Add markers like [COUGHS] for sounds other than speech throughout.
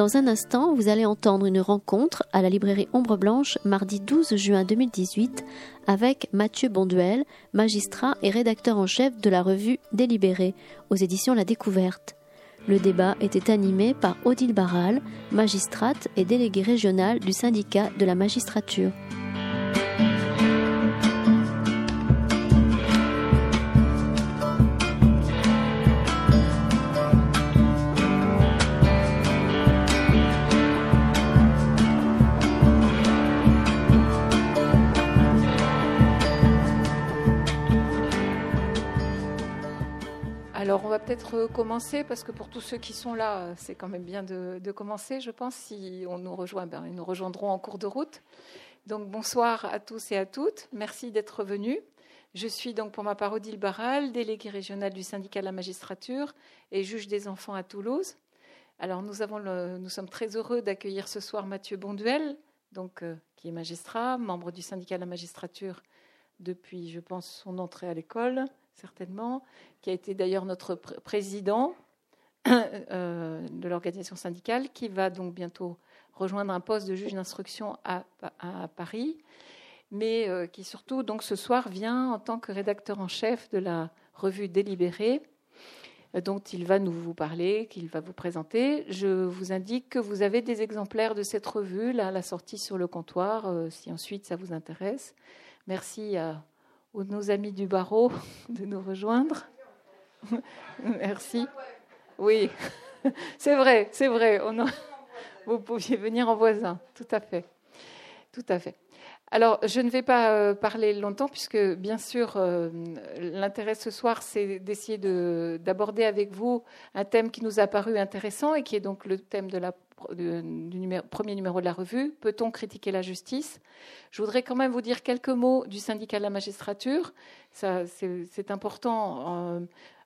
Dans un instant, vous allez entendre une rencontre à la librairie Ombre Blanche mardi 12 juin 2018 avec Mathieu Bonduel, magistrat et rédacteur en chef de la revue Délibéré aux éditions La Découverte. Le débat était animé par Odile Barral, magistrate et déléguée régionale du syndicat de la magistrature. Commencer, parce que pour tous ceux qui sont là, c'est quand même bien de, commencer, je pense. Si on nous rejoint, ben, ils nous rejoindront en cours de route. Donc bonsoir à tous et à toutes. Merci d'être venus. Je suis donc pour ma part Odile Barral, déléguée régionale du syndicat de la magistrature et juge des enfants à Toulouse. Alors nous sommes très heureux d'accueillir ce soir Mathieu Bonduel, donc, euh, qui est magistrat, membre du syndicat de la magistrature depuis, je pense, son entrée à l'école, certainement, qui a été d'ailleurs notre président [COUGHS] euh, de l'organisation syndicale, qui va donc bientôt rejoindre un poste de juge d'instruction à, Paris, mais euh, qui surtout donc ce soir vient en tant que rédacteur en chef de la revue Délibérée, euh, dont il va nous vous parler, qu'il va vous présenter. Je vous indique que vous avez des exemplaires de cette revue, là, la sortie sur le comptoir, si ensuite ça vous intéresse. Merci à ou nos amis du barreau [LAUGHS] de nous rejoindre. [LAUGHS] Merci. Oui, [LAUGHS] c'est vrai, c'est vrai. Vous pouviez venir en voisin, tout à fait. Tout à fait. Alors, je ne vais pas euh, parler longtemps, puisque bien sûr, euh, l'intérêt ce soir, c'est d'essayer d'aborder avec vous un thème qui nous a paru intéressant et qui est donc le thème de la, du premier numéro de la revue. Peut-on critiquer la justice? Je voudrais quand même vous dire quelques mots du syndicat de la magistrature. C'est important.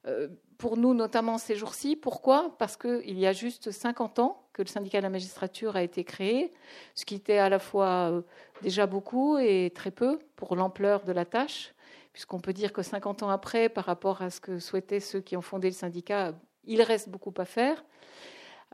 Euh, pour nous, notamment ces jours-ci. Pourquoi? Parce qu'il y a juste 50 ans que le syndicat de la magistrature a été créé, ce qui était à la fois euh, déjà beaucoup et très peu pour l'ampleur de la tâche, puisqu'on peut dire que 50 ans après, par rapport à ce que souhaitaient ceux qui ont fondé le syndicat, il reste beaucoup à faire.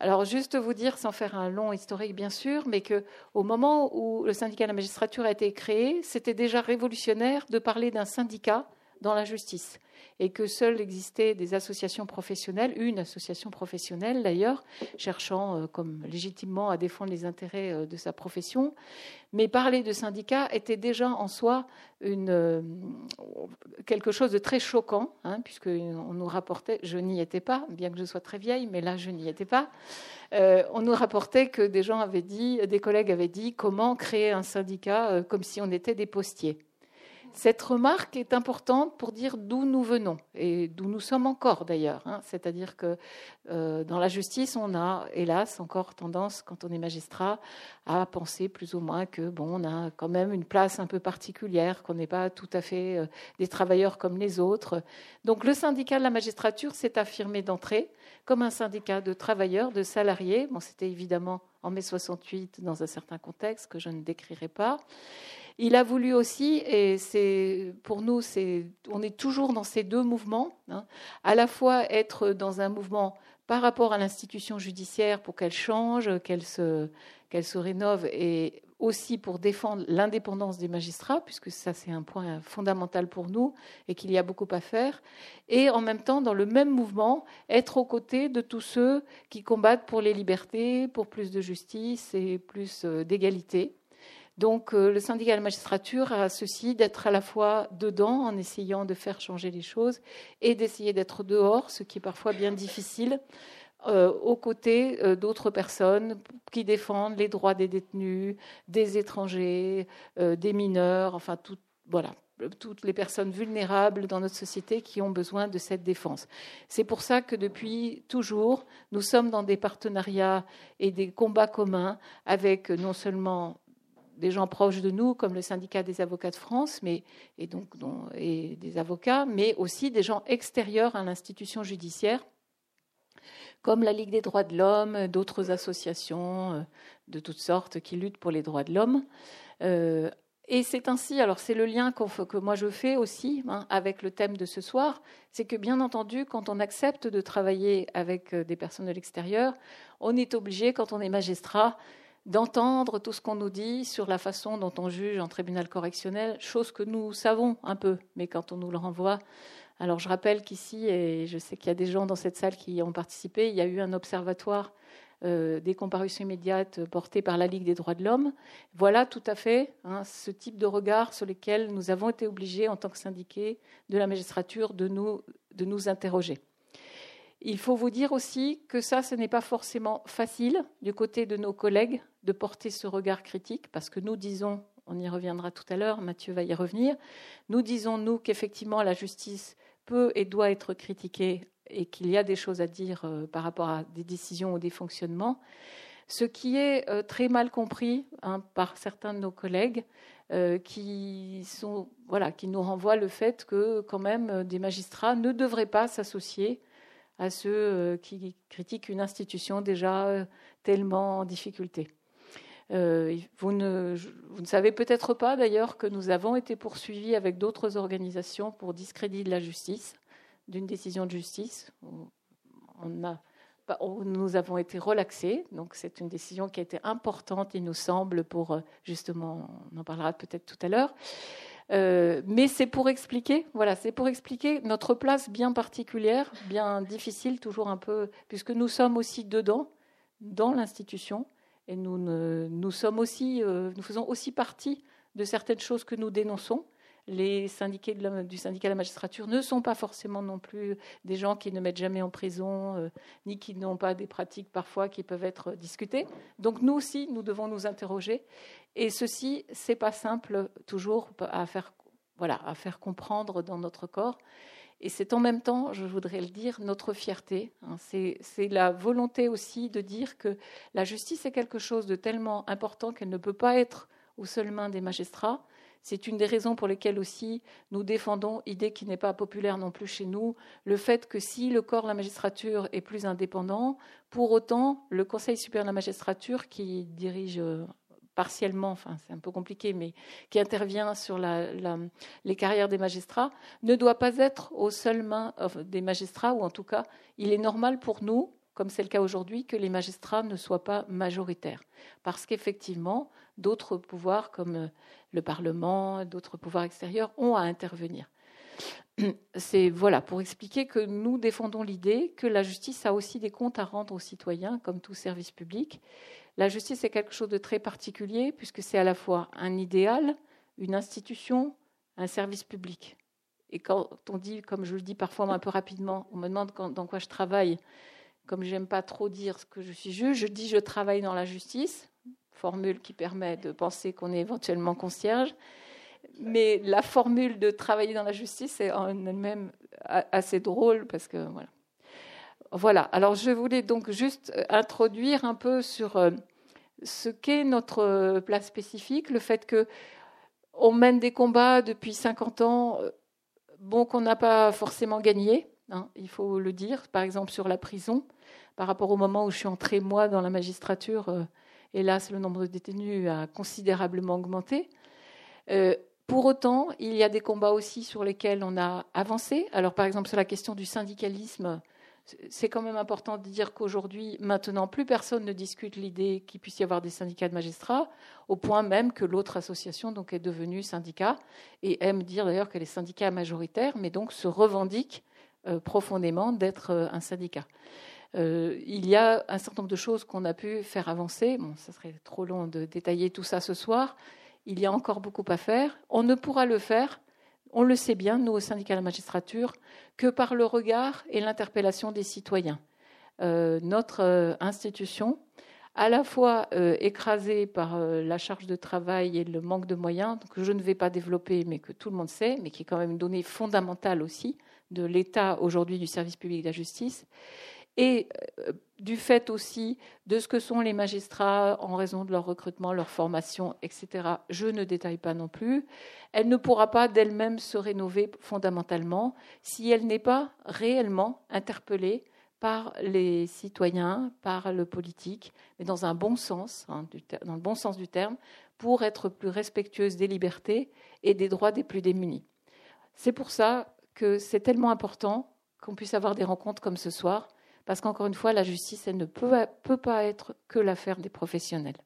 Alors juste vous dire, sans faire un long historique bien sûr, mais que au moment où le syndicat de la magistrature a été créé, c'était déjà révolutionnaire de parler d'un syndicat dans la justice et que seules existaient des associations professionnelles, une association professionnelle d'ailleurs, cherchant euh, comme légitimement à défendre les intérêts euh, de sa profession. Mais parler de syndicats était déjà en soi euh, quelque chose de très choquant, hein, puisqu'on nous rapportait, je n'y étais pas, bien que je sois très vieille, mais là je n'y étais pas, on nous rapportait que des gens des collègues avaient dit, comment créer un syndicat comme si on était des postiers. Cette remarque est importante pour dire d'où nous venons et d'où nous sommes encore d'ailleurs. Hein. C'est-à-dire que euh, dans la justice, on a, hélas, encore tendance, quand on est magistrat, à penser plus ou moins que bon, on a quand même une place un peu particulière, qu'on n'est pas tout à fait euh, des travailleurs comme les autres. Donc le syndicat de la magistrature s'est affirmé d'entrée comme un syndicat de travailleurs, de salariés. Bon, c'était évidemment en mai 68 dans un certain contexte que je ne décrirai pas. Il a voulu aussi, et c'est pour nous, on est toujours dans ces deux mouvements, hein, à la fois être dans un mouvement par rapport à l'institution judiciaire pour qu'elle change, qu'elle se, qu'elle se rénove, et aussi pour défendre l'indépendance des magistrats, puisque ça c'est un point fondamental pour nous et qu'il y a beaucoup à faire, et en même temps, dans le même mouvement, être aux côtés de tous ceux qui combattent pour les libertés, pour plus de justice et plus euh, d'égalité. Donc euh, le syndicat de la magistrature a ceci d'être à la fois dedans en essayant de faire changer les choses et d'essayer d'être dehors, ce qui est parfois bien difficile, euh, aux côtés euh, d'autres personnes qui défendent les droits des détenus, des étrangers, des mineurs, enfin toutes les personnes vulnérables dans notre société qui ont besoin de cette défense. C'est pour ça que depuis toujours, nous sommes dans des partenariats et des combats communs avec non seulement des gens proches de nous, comme le syndicat des avocats de France, mais, et donc et des avocats, mais aussi des gens extérieurs à l'institution judiciaire, comme la Ligue des droits de l'homme, d'autres associations euh, de toutes sortes qui luttent pour les droits de l'homme. Euh, Et c'est ainsi, alors c'est le lien que moi je fais aussi hein, avec le thème de ce soir, c'est que bien entendu, quand on accepte de travailler avec euh, des personnes de l'extérieur, on est obligé, quand on est magistrat, d'entendre tout ce qu'on nous dit sur la façon dont on juge en tribunal correctionnel, chose que nous savons un peu, mais quand on nous le renvoie. Alors je rappelle qu'ici, et je sais qu'il y a des gens dans cette salle qui y ont participé, il y a eu un observatoire euh, des comparutions immédiates portées par la Ligue des droits de l'homme. Voilà tout à fait hein, ce type de regard sur lequel nous avons été obligés, en tant que syndiqués de la magistrature, de nous interroger. Il faut vous dire aussi que ça, ce n'est pas forcément facile du côté de nos collègues de porter ce regard critique, parce que nous disons, on y reviendra tout à l'heure, Mathieu va y revenir, nous disons, nous, qu'effectivement, la justice peut et doit être critiquée et qu'il y a des choses à dire euh, par rapport à des décisions ou des fonctionnements, ce qui est euh, très mal compris hein, par certains de nos collègues euh, qui, qui nous renvoient le fait que quand même des magistrats ne devraient pas s'associer à ceux qui critiquent une institution déjà tellement en difficulté. vous, ne, vous ne savez peut-être pas d'ailleurs que nous avons été poursuivis avec d'autres organisations pour discrédit de la justice d'une décision de justice. On a, nous avons été relaxés, donc c'est une décision qui a été importante, il nous semble, pour euh, justement, on en parlera peut-être tout à l'heure. Euh, mais c'est pour expliquer, voilà, c'est pour expliquer notre place bien particulière, bien difficile, toujours un peu, puisque nous sommes aussi dedans, dans l'institution, et nous, nous sommes aussi, euh, nous faisons aussi partie de certaines choses que nous dénonçons les syndiqués du syndicat de la magistrature ne sont pas forcément non plus des gens qui ne mettent jamais en prison, euh, ni qui n'ont pas des pratiques parfois qui peuvent être discutées. Donc nous aussi, nous devons nous interroger. Et ceci, c'est pas simple toujours à faire, voilà, à faire comprendre dans notre corps. Et c'est en même temps, je voudrais le dire, notre fierté. Hein. c'est la volonté aussi de dire que la justice est quelque chose de tellement important qu'elle ne peut pas être aux seules mains des magistrats, c'est une des raisons pour lesquelles aussi nous défendons, idée qui n'est pas populaire non plus chez nous, le fait que si le corps de la magistrature est plus indépendant, pour autant, le Conseil supérieur de la magistrature, qui dirige euh, partiellement, enfin c'est un peu compliqué, mais qui intervient sur les carrières des magistrats, ne doit pas être aux seules mains euh, des magistrats, ou en tout cas, il est normal pour nous, comme c'est le cas aujourd'hui, que les magistrats ne soient pas majoritaires. Parce qu'effectivement, d'autres pouvoirs comme euh, le Parlement, d'autres pouvoirs extérieurs ont à intervenir. [CLEARS THROAT] C'est voilà pour expliquer que nous défendons l'idée que la justice a aussi des comptes à rendre aux citoyens, comme tout service public. La justice est quelque chose de très particulier puisque c'est à la fois un idéal, une institution, un service public. Et quand on dit, comme je le dis parfois un peu rapidement, on me demande dans quoi je travaille, comme j'aime pas trop dire ce que je suis juge, je dis je travaille dans la justice formule qui permet de penser qu'on est éventuellement concierge. Mais la formule de travailler dans la justice est en elle-même assez drôle parce que voilà. Voilà. Alors je voulais donc juste introduire un peu sur euh, ce qu'est notre place spécifique, le fait que on mène des combats depuis 50 ans, euh, bon qu'on n'a pas forcément gagné, hein, il faut le dire. Par exemple sur la prison, par rapport au moment où je suis entrée moi dans la magistrature. Hélas, le nombre de détenus a considérablement augmenté. Euh, pour autant, il y a des combats aussi sur lesquels on a avancé. Alors, par exemple, sur la question du syndicalisme, c'est quand même important de dire qu'aujourd'hui, maintenant, plus personne ne discute l'idée qu'il puisse y avoir des syndicats de magistrats, au point même que l'autre association donc, est devenue syndicat et aime dire d'ailleurs qu'elle est syndicat majoritaire, mais donc se revendique euh, profondément d'être euh, un syndicat. Euh, il y a un certain nombre de choses qu'on a pu faire avancer. Bon, ça serait trop long de détailler tout ça ce soir. Il y a encore beaucoup à faire. On ne pourra le faire, on le sait bien, nous au syndicat de la magistrature, que par le regard et l'interpellation des citoyens. Euh, notre euh, institution, à la fois écrasée par la charge de travail et le manque de moyens, que je ne vais pas développer, mais que tout le monde sait, mais qui est quand même une donnée fondamentale aussi de l'état aujourd'hui du service public de la justice, et euh, du fait aussi de ce que sont les magistrats en raison de leur recrutement, leur formation, etc. Je ne détaille pas non plus. Elle ne pourra pas d'elle-même se rénover fondamentalement si elle n'est pas réellement interpellée par les citoyens, par le politique, mais dans un bon sens, hein, dans le bon sens du terme, pour être plus respectueuse des libertés et des droits des plus démunis. C'est pour ça que c'est tellement important qu'on puisse avoir des rencontres comme ce soir, parce qu'encore une fois, la justice, elle ne peut, peut pas être que l'affaire des professionnels.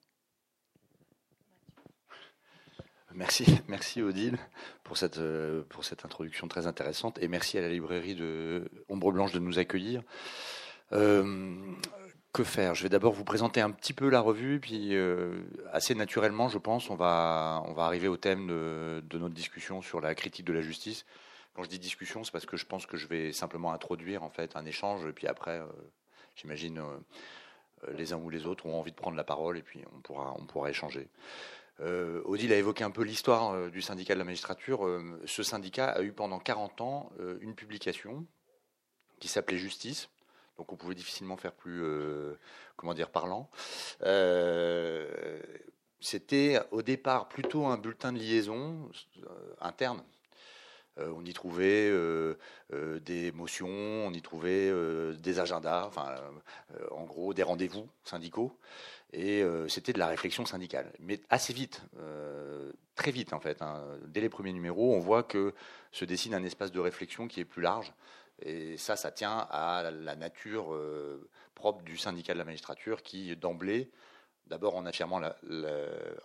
Merci, merci Odile pour cette, euh, introduction très intéressante et merci à la librairie de Ombre Blanche de nous accueillir. Euh, que faire? Je vais d'abord vous présenter un petit peu la revue, puis euh, assez naturellement, je pense, on va, arriver au thème de, notre discussion sur la critique de la justice. Quand je dis discussion, c'est parce que je pense que je vais simplement introduire en fait un échange, et puis après, j'imagine les uns ou les autres ont envie de prendre la parole, et puis on pourra, on pourra échanger. Euh, Odile a évoqué un peu l'histoire euh, du syndicat de la magistrature. Euh, ce syndicat a eu pendant 40 ans une publication qui s'appelait Justice. Donc on pouvait difficilement faire plus, comment dire, parlant. C'était au départ plutôt un bulletin de liaison interne on y trouvait des motions, on y trouvait des agendas, en gros des rendez-vous syndicaux. Et euh, c'était de la réflexion syndicale. Mais assez vite, euh, très vite en fait, hein. dès les premiers numéros, on voit que se dessine un espace de réflexion qui est plus large. Et ça, ça tient à la nature euh, propre du syndicat de la magistrature qui, d'emblée, d'abord en affirmant,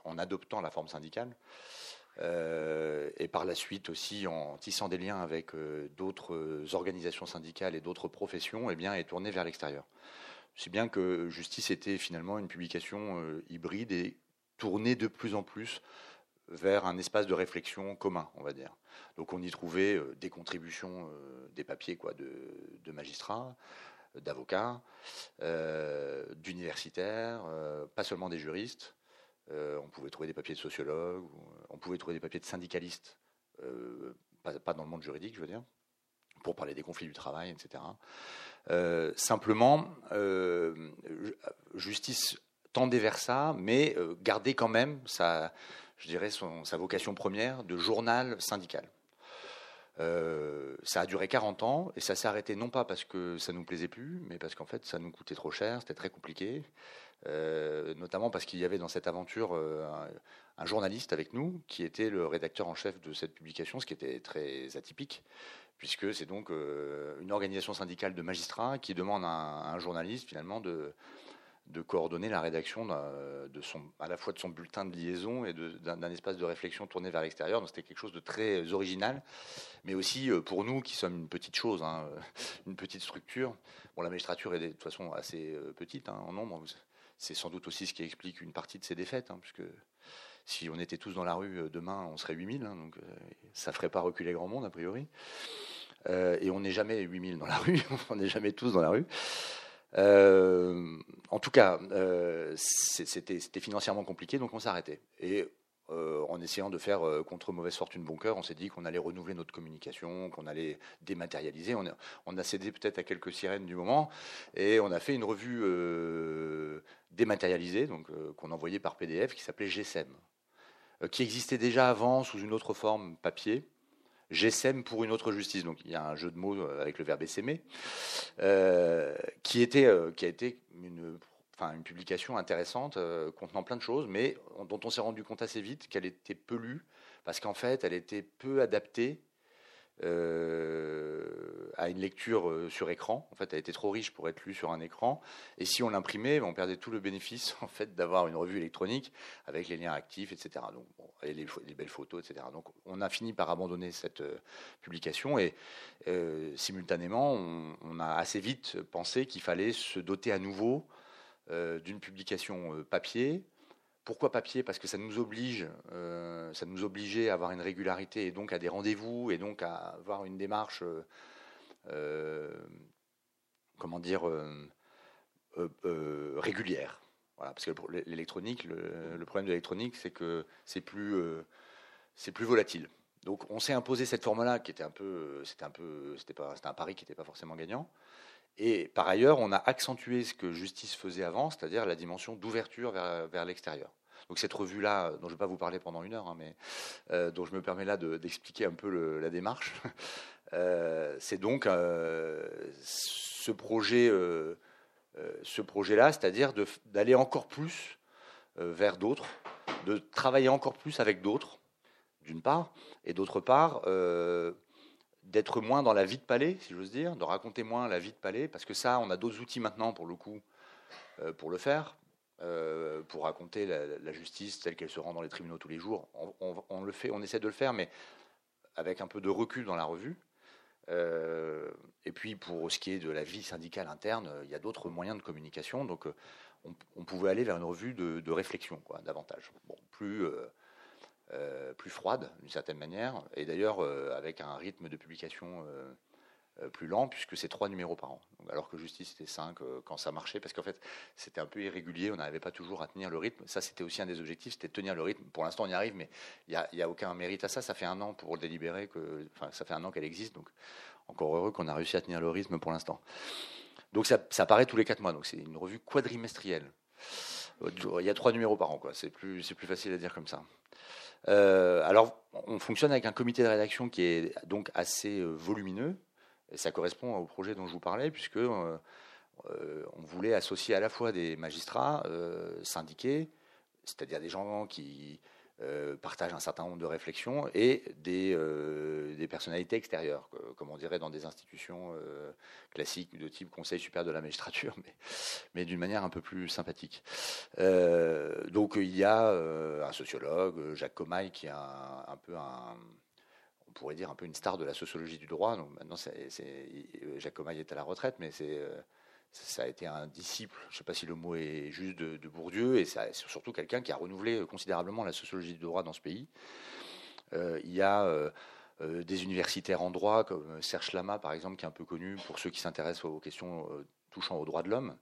en adoptant la forme syndicale, et par la suite aussi en tissant des liens avec d'autres organisations syndicales et d'autres professions, eh bien, est tourné vers l'extérieur. C'est bien que Justice était finalement une publication euh, hybride et tournée de plus en plus vers un espace de réflexion commun, on va dire. Donc on y trouvait euh, des contributions, euh, des papiers quoi, de, magistrats, d'avocats, d'universitaires, pas seulement des juristes. On pouvait trouver des papiers de sociologues, on pouvait trouver des papiers de syndicalistes, pas, dans le monde juridique, je veux dire, pour parler des conflits du travail, etc. Euh, simplement, euh, justice tendait vers ça, mais euh, gardait quand même sa, je dirais, sa vocation première de journal syndical. ça a duré 40 ans et ça s'est arrêté non pas parce que ça nous plaisait plus, mais parce qu'en fait ça nous coûtait trop cher, c'était très compliqué, notamment parce qu'il y avait dans cette aventure un, journaliste avec nous qui était le rédacteur en chef de cette publication, ce qui était très atypique, puisque c'est donc euh, une organisation syndicale de magistrats qui demande à un, journaliste finalement de, de coordonner la rédaction de son, à la fois de son bulletin de liaison et d'un espace de réflexion tourné vers l'extérieur. Donc c'était quelque chose de très original, mais aussi euh, pour nous qui sommes une petite chose, hein, [LAUGHS] une petite structure. Bon, la magistrature est de toute façon assez euh, petite hein, en nombre. C'est sans doute aussi ce qui explique une partie de ces défaites, hein, puisque si on était tous dans la rue euh, demain, on serait 8000, hein, donc euh, ça ferait pas reculer grand monde a priori. Euh, et on n'est jamais 8000 dans la [LAUGHS] rue, on n'est jamais tous dans la rue. en tout cas, c'était financièrement compliqué, donc on s'arrêtait. En essayant de faire contre mauvaise fortune bon cœur, on s'est dit qu'on allait renouveler notre communication, qu'on allait dématérialiser. On a, cédé peut-être à quelques sirènes du moment, et on a fait une revue dématérialisée, donc qu'on envoyait par PDF, qui s'appelait GSM. Euh, qui existait déjà avant sous une autre forme papier. GSM pour une autre justice. Donc il y a un jeu de mots euh, avec le verbe essaimer, euh, qui, était, qui a été une, une publication intéressante contenant plein de choses, mais dont on s'est rendu compte assez vite qu'elle était peu lue, parce qu'en fait elle était peu adaptée euh, à une lecture euh, sur écran. En fait, elle était trop riche pour être lue sur un écran. Et si on l'imprimait, on perdait tout le bénéfice [LAUGHS] en fait d'avoir une revue électronique avec les liens actifs, etc. Donc, et les, belles photos, etc. Donc, on a fini par abandonner cette euh, publication et simultanément, on, a assez vite pensé qu'il fallait se doter à nouveau d'une publication papier pourquoi papier? Parce que ça nous oblige, euh, ça nous obligeait à avoir une régularité et donc à des rendez-vous et donc à avoir une démarche, euh, euh, comment dire, régulière. Voilà, parce que l'électronique, le, problème de l'électronique, c'est que c'est plus, c'est plus volatile. Donc on s'est imposé cette forme-là qui était un peu, c'était un peu, c'était pas, c'était un pari qui n'était pas forcément gagnant. Et par ailleurs, on a accentué ce que Justice faisait avant, c'est-à-dire la dimension d'ouverture vers, vers l'extérieur. Donc cette revue-là, dont je ne vais pas vous parler pendant une heure, hein, mais euh, dont je me permets là d'expliquer un peu la démarche, [LAUGHS] c'est donc ce projet, ce projet-là, c'est-à-dire d'aller encore plus vers d'autres, de travailler encore plus avec d'autres, d'une part, et d'autre part, d'être moins dans la vie de palais, si j'ose dire, de raconter moins la vie de palais, parce que ça, on a d'autres outils maintenant pour le coup, pour le faire, euh, pour raconter la, justice telle qu'elle se rend dans les tribunaux tous les jours. On, le fait, on essaie de le faire, mais avec un peu de recul dans la revue. Euh, et puis pour ce qui est de la vie syndicale interne, il y a d'autres moyens de communication. Donc euh, on, pouvait aller vers une revue de, réflexion, quoi, davantage. Bon, plus, plus froide d'une certaine manière, et d'ailleurs avec un rythme de publication euh, plus lent puisque c'est trois numéros par an. alors que Justice c'était cinq euh, quand ça marchait parce qu'en fait c'était un peu irrégulier, on n'arrivait pas toujours à tenir le rythme. Ça c'était aussi un des objectifs, c'était de tenir le rythme. Pour l'instant on y arrive, mais il n'y a, aucun mérite à ça. Ça fait un an pour délibérer que, enfin ça fait un an qu'elle existe, donc encore heureux qu'on a réussi à tenir le rythme pour l'instant. Donc ça, ça apparaît tous les quatre mois, donc c'est une revue quadrimestrielle. Il y a trois numéros par an, quoi. C'est plus, c'est plus facile à dire comme ça. Euh, alors, on fonctionne avec un comité de rédaction qui est donc assez volumineux, et ça correspond au projet dont je vous parlais, puisque euh, euh, on voulait associer à la fois des magistrats euh, syndiqués, c'est-à-dire des gens qui partagent un certain nombre de réflexions, et des, des personnalités extérieures, comme on dirait dans des institutions classiques de type Conseil supérieur de la magistrature, mais, mais d'une manière un peu plus sympathique. donc il y a un sociologue, Jacques Comaille, qui est un peu un on pourrait dire un peu une star de la sociologie du droit. Donc maintenant, Jacques Comaille est à la retraite, mais c'est, euh, ça a été un disciple, je ne sais pas si le mot est juste, de, Bourdieu, et c'est surtout quelqu'un qui a renouvelé considérablement la sociologie du droit dans ce pays. Euh, il y a euh, des universitaires en droit, comme Serge Lama, par exemple, qui est un peu connu pour ceux qui s'intéressent aux questions touchant aux droits de l'homme.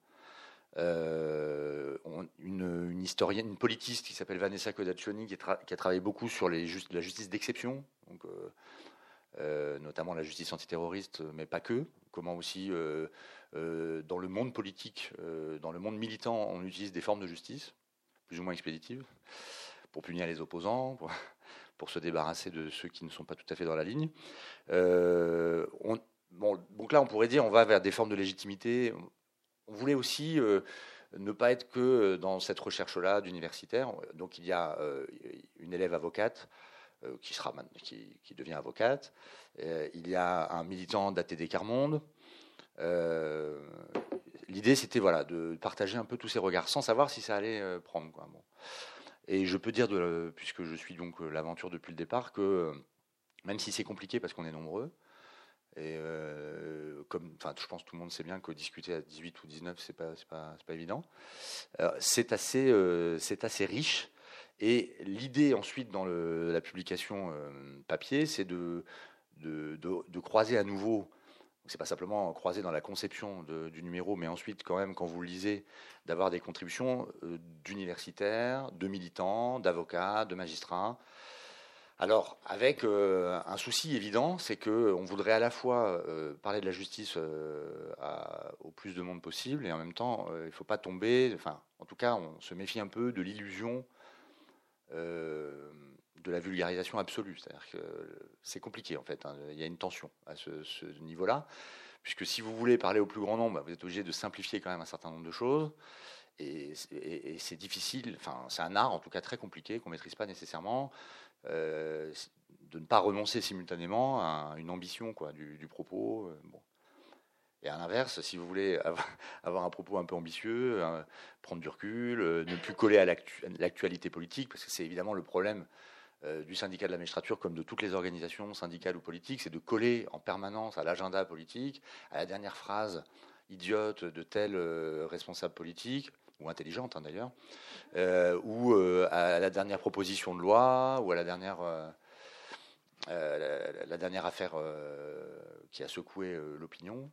une, historienne, une politiste qui s'appelle Vanessa Codaccioni, qui, a travaillé beaucoup sur la justice d'exception, euh, euh, notamment la justice antiterroriste, mais pas que. Comment aussi, euh, dans le monde politique, dans le monde militant, on utilise des formes de justice, plus ou moins expéditives, pour punir les opposants, pour, [LAUGHS] se débarrasser de ceux qui ne sont pas tout à fait dans la ligne. Bon, donc là, on pourrait dire on va vers des formes de légitimité. On voulait aussi ne pas être que dans cette recherche-là d'universitaire. Donc il y a une élève avocate euh, qui, sera, qui, qui, devient avocate. Euh, il y a un militant d'ATD Carmonde. Euh, l'idée, c'était voilà, de partager un peu tous ces regards, sans savoir si ça allait prendre. Quoi. Et je peux dire, puisque je suis donc l'aventure depuis le départ, que même si c'est compliqué parce qu'on est nombreux, et comme, enfin, je pense que tout le monde sait bien que discuter à 18 ou 19, c'est pas, pas, pas, évident. c'est assez, c'est assez riche et l'idée ensuite dans la publication euh, papier, c'est de, de, croiser à nouveau, c'est pas simplement croiser dans la conception du numéro, mais ensuite quand même quand vous le lisez, d'avoir des contributions euh, d'universitaires, de militants, d'avocats, de magistrats. Alors, avec euh, un souci évident, c'est qu'on voudrait à la fois parler de la justice au plus de monde possible, et en même temps, il ne faut pas tomber, enfin, en tout cas, on se méfie un peu de l'illusion euh, de la vulgarisation absolue. C'est-à-dire que c'est compliqué en fait. Hein. Il y a une tension à ce, niveau-là, puisque si vous voulez parler au plus grand nombre, vous êtes obligé de simplifier quand même un certain nombre de choses. Et, c'est difficile, enfin c'est un art en tout cas très compliqué qu'on maîtrise pas nécessairement, euh, de ne pas renoncer simultanément à une ambition du, propos. Euh. Et à l'inverse, si vous voulez [LAUGHS] avoir un propos un peu ambitieux, prendre du recul, euh, ne plus coller à l'actualité politique, parce que c'est évidemment le problème euh, du syndicat de la magistrature, comme de toutes les organisations syndicales ou politiques, c'est de coller en permanence à l'agenda politique, à la dernière phrase idiote de tel euh, responsable politique, ou intelligente hein, d'ailleurs, ou à la dernière proposition de loi, ou à la dernière... affaire qui a secoué l'opinion.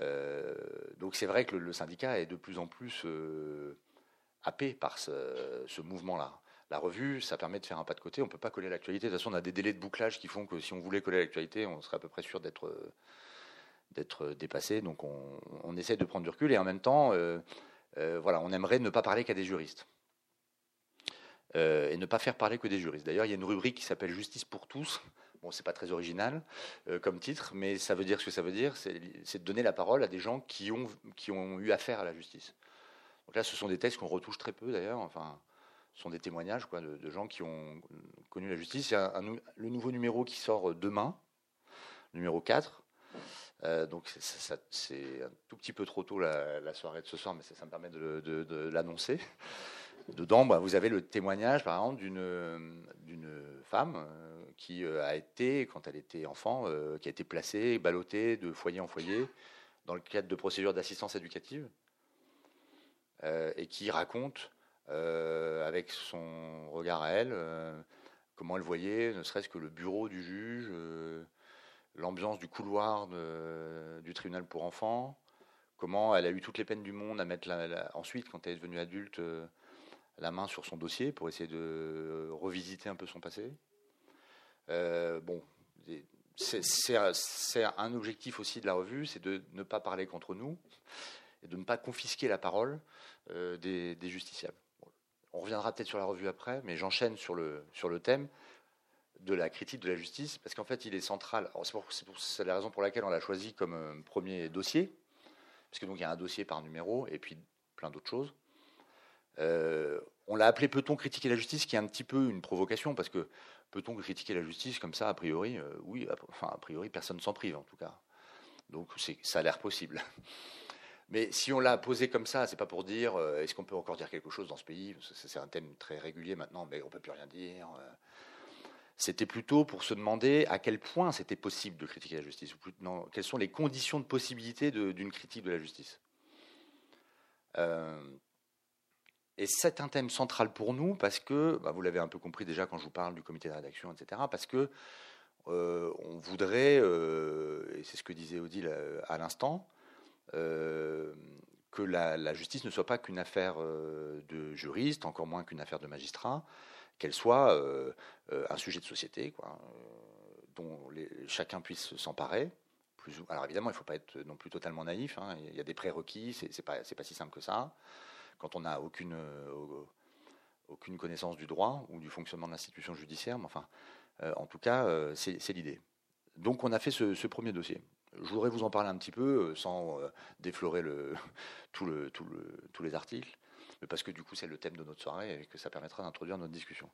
Euh, donc c'est vrai que le, syndicat est de plus en plus euh, happé par ce, mouvement-là. La revue, ça permet de faire un pas de côté. On ne peut pas coller l'actualité. De toute façon, on a des délais de bouclage qui font que si on voulait coller l'actualité, on serait à peu près sûr d'être d'être dépassé. Donc on, on, essaie de prendre du recul et en même temps, euh, voilà, on aimerait ne pas parler qu'à des juristes. et ne pas faire parler que des juristes. D'ailleurs, il y a une rubrique qui s'appelle Justice pour tous, Bon, c'est pas très original comme titre, mais ça veut dire ce que ça veut dire, c'est de donner la parole à des gens qui ont, qui ont eu affaire à la justice. Donc là, ce sont des textes qu'on retouche très peu d'ailleurs. Enfin, sont des témoignages de, gens qui ont connu la justice. Il y a le nouveau numéro qui sort demain, numéro 4. donc c'est un tout petit peu trop tôt la, soirée de ce soir, mais ça, me permet de l'annoncer. Dedans, bah, vous avez le témoignage, par exemple, d'une femme euh, qui euh, a été, quand elle était enfant, euh, qui a été placée, ballottée de foyer en foyer dans le cadre de procédures d'assistance éducative, et qui raconte, avec son regard à elle, comment elle voyait, ne serait-ce que le bureau du juge, l'ambiance du couloir du tribunal pour enfants, comment elle a eu toutes les peines du monde à mettre ensuite, quand elle est devenue adulte, la main sur son dossier pour essayer de revisiter un peu son passé. Euh, bon, c'est un objectif aussi de la revue, c'est de ne pas parler contre nous et de ne pas confisquer la parole euh, des, justiciables. On reviendra peut-être sur la revue après, mais j'enchaîne sur le, sur le thème de la critique de la justice, parce qu'en fait, il est central. C'est la raison pour laquelle on l'a choisi comme euh, premier dossier, parce que donc il y a un dossier par numéro et puis plein d'autres choses. Euh, on l'a appelé Peut-on critiquer la justice, qui est un petit peu une provocation, parce que peut-on critiquer la justice comme ça, a priori euh, Oui, enfin, a priori, personne s'en prive, en tout cas. Donc, ça a l'air possible. Mais si on l'a posé comme ça, c'est pas pour dire euh, est-ce qu'on peut encore dire quelque chose dans ce pays? C'est un thème très régulier maintenant, mais on peut plus rien dire. C'était plutôt pour se demander à quel point c'était possible de critiquer la justice, ou quelles sont les conditions de possibilité d'une critique de la justice. Et c'est un thème central pour nous parce que, bah, vous l'avez un peu compris déjà quand je vous parle du comité de rédaction, etc., parce que euh, on voudrait, euh, et c'est ce que disait Odile euh, à, l'instant, que la, justice ne soit pas qu'une affaire de juriste, encore moins qu'une affaire de magistrat, qu'elle soit un sujet de société, quoi, dont chacun puisse s'emparer. alors évidemment, il ne faut pas être non plus totalement naïf. Hein, il y a des prérequis, c'est pas, pas si simple que ça quand on n'a aucune, euh, aucune connaissance du droit ou du fonctionnement de l'institution judiciaire. Mais enfin, euh, en tout cas, euh, c'est l'idée. Donc on a fait ce, premier dossier. Je voudrais vous en parler un petit peu sans déflorer le, [LAUGHS] tout tous les articles, parce que du coup c'est le thème de notre soirée et que ça permettra d'introduire notre discussion.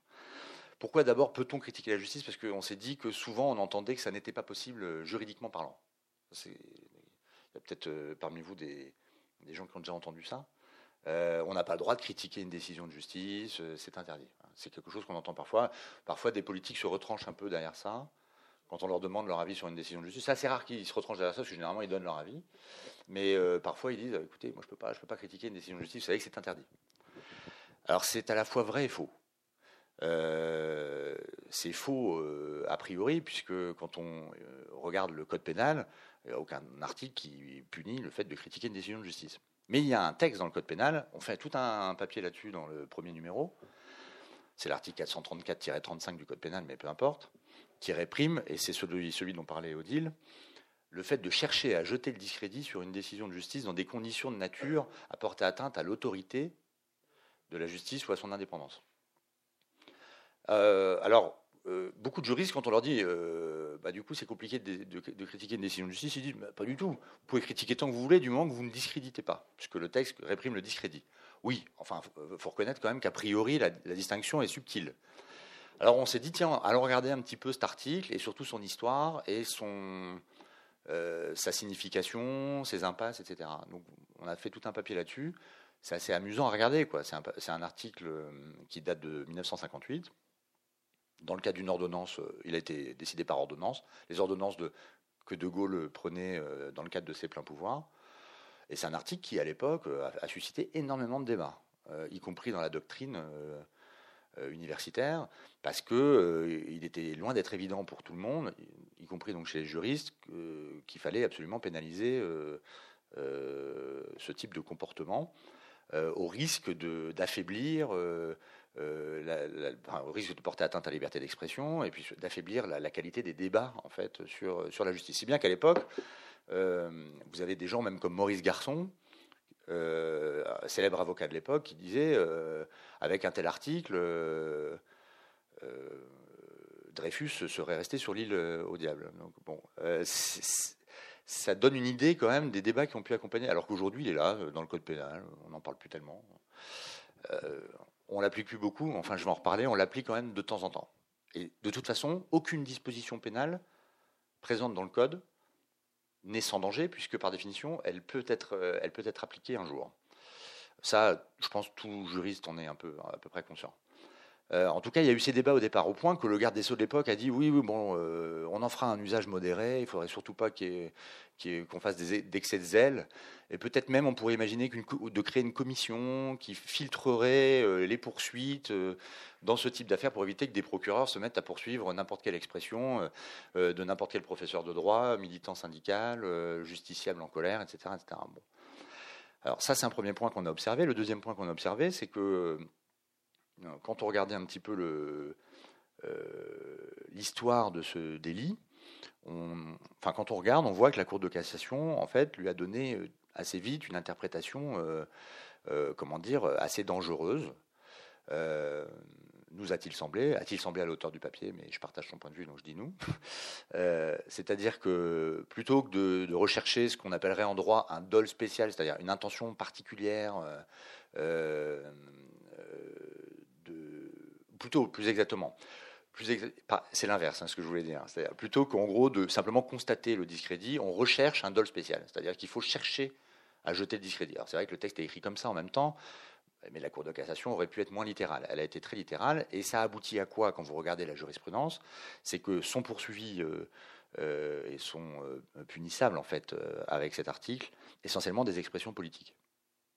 Pourquoi d'abord peut-on critiquer la justice? Parce qu'on s'est dit que souvent on entendait que ça n'était pas possible juridiquement parlant. Il y a peut-être parmi vous des, gens qui ont déjà entendu ça. Euh, on n'a pas le droit de critiquer une décision de justice, euh, c'est interdit. C'est quelque chose qu'on entend parfois. Parfois, des politiques se retranchent un peu derrière ça. Quand on leur demande leur avis sur une décision de justice, c'est assez rare qu'ils se retranchent derrière ça, parce que généralement, ils donnent leur avis. Mais euh, parfois, ils disent écoutez, moi, je ne peux, pas, je peux pas critiquer une décision de justice, vous savez que c'est interdit. Alors, c'est à la fois vrai et faux. c'est faux a priori, puisque quand on regarde le code pénal, il n'y a aucun article qui punit le fait de critiquer une décision de justice. Mais il y a un texte dans le Code pénal, on fait tout un papier là-dessus dans le premier numéro, c'est l'article 434-35 du Code pénal, mais peu importe, qui réprime, et c'est celui, dont parlait Odile, le fait de chercher à jeter le discrédit sur une décision de justice dans des conditions de nature à porter atteinte à l'autorité de la justice ou à son indépendance. Euh, alors, euh, beaucoup de juristes, quand on leur dit, euh, bah, du coup, c'est compliqué de, critiquer une décision de justice, ils disent, bah, pas du tout. Vous pouvez critiquer tant que vous voulez, du moment que vous ne discréditez pas, puisque le texte réprime le discrédit. Oui, enfin, il faut reconnaître quand même qu'a priori, la, distinction est subtile. Alors, on s'est dit, tiens, allons regarder un petit peu cet article, et surtout son histoire, et son, euh, sa signification, ses impasses, etc. Donc, on a fait tout un papier là-dessus. C'est assez amusant à regarder, quoi. C'est un, article qui date de 1958 dans le cas d'une ordonnance, euh, il a été décidé par ordonnance, les ordonnances de, que De Gaulle prenait euh, dans le cadre de ses pleins pouvoirs. Et c'est un article qui, à l'époque, euh, a, suscité énormément de débats, y compris dans la doctrine universitaire, parce que il était loin d'être évident pour tout le monde, y compris donc chez les juristes, qu'il fallait absolument pénaliser ce type de comportement, au risque d'affaiblir euh, au risque de porter atteinte à la liberté d'expression et puis d'affaiblir la, qualité des débats en fait sur, sur la justice. Si bien qu'à l'époque, euh, vous avez des gens même comme Maurice Garçon, euh, célèbre avocat de l'époque, qui disait avec un tel article Dreyfus serait resté sur l'île au diable. Donc, bon, ça donne une idée quand même des débats qui ont pu accompagner, alors qu'aujourd'hui il est là, dans le code pénal, on n'en parle plus tellement. on l'applique plus beaucoup, enfin je vais en reparler, on l'applique quand même de temps en temps. Et de toute façon, aucune disposition pénale présente dans le code n'est sans danger, puisque par définition, elle peut être, elle peut être appliquée un jour. Ça, je pense tout juriste en est un peu, à peu près conscient. Euh, en tout cas, il y a eu ces débats au départ, au point que le garde des Sceaux de l'époque a dit oui, bon, euh, on en fera un usage modéré, il faudrait surtout pas qu'on fasse des excès de zèle, et peut-être même on pourrait imaginer de créer une commission qui filtrerait euh, les poursuites dans ce type d'affaires pour éviter que des procureurs se mettent à poursuivre n'importe quelle expression de n'importe quel professeur de droit, militant syndical, justiciable en colère, etc. Alors ça, c'est un premier point qu'on a observé. Le deuxième point qu'on a observé, c'est que quand on regardait un petit peu euh, l'histoire de ce délit, enfin, quand on regarde, on voit que la Cour de cassation, en fait, lui a donné euh, assez vite une interprétation, euh, comment dire, assez dangereuse. nous a-t-il semblé, a-t-il semblé à l'auteur du papier, mais je partage son point de vue, donc je dis nous. c'est-à-dire que plutôt que de, de rechercher ce qu'on appellerait en droit un dol spécial, c'est-à-dire une intention particulière, plutôt, plus exactement, c'est l'inverse, hein, ce que je voulais dire. C'est-à-dire plutôt qu'en gros de simplement constater le discrédit, on recherche un dol spécial. C'est-à-dire qu'il faut chercher à jeter le discrédit. C'est vrai que le texte est écrit comme ça en même temps, mais la Cour de cassation aurait pu être moins littérale. Elle a été très littérale, et ça aboutit à quoi quand vous regardez la jurisprudence? C'est que sont poursuivis euh, euh, et sont euh, punissables en fait avec cet article essentiellement des expressions politiques.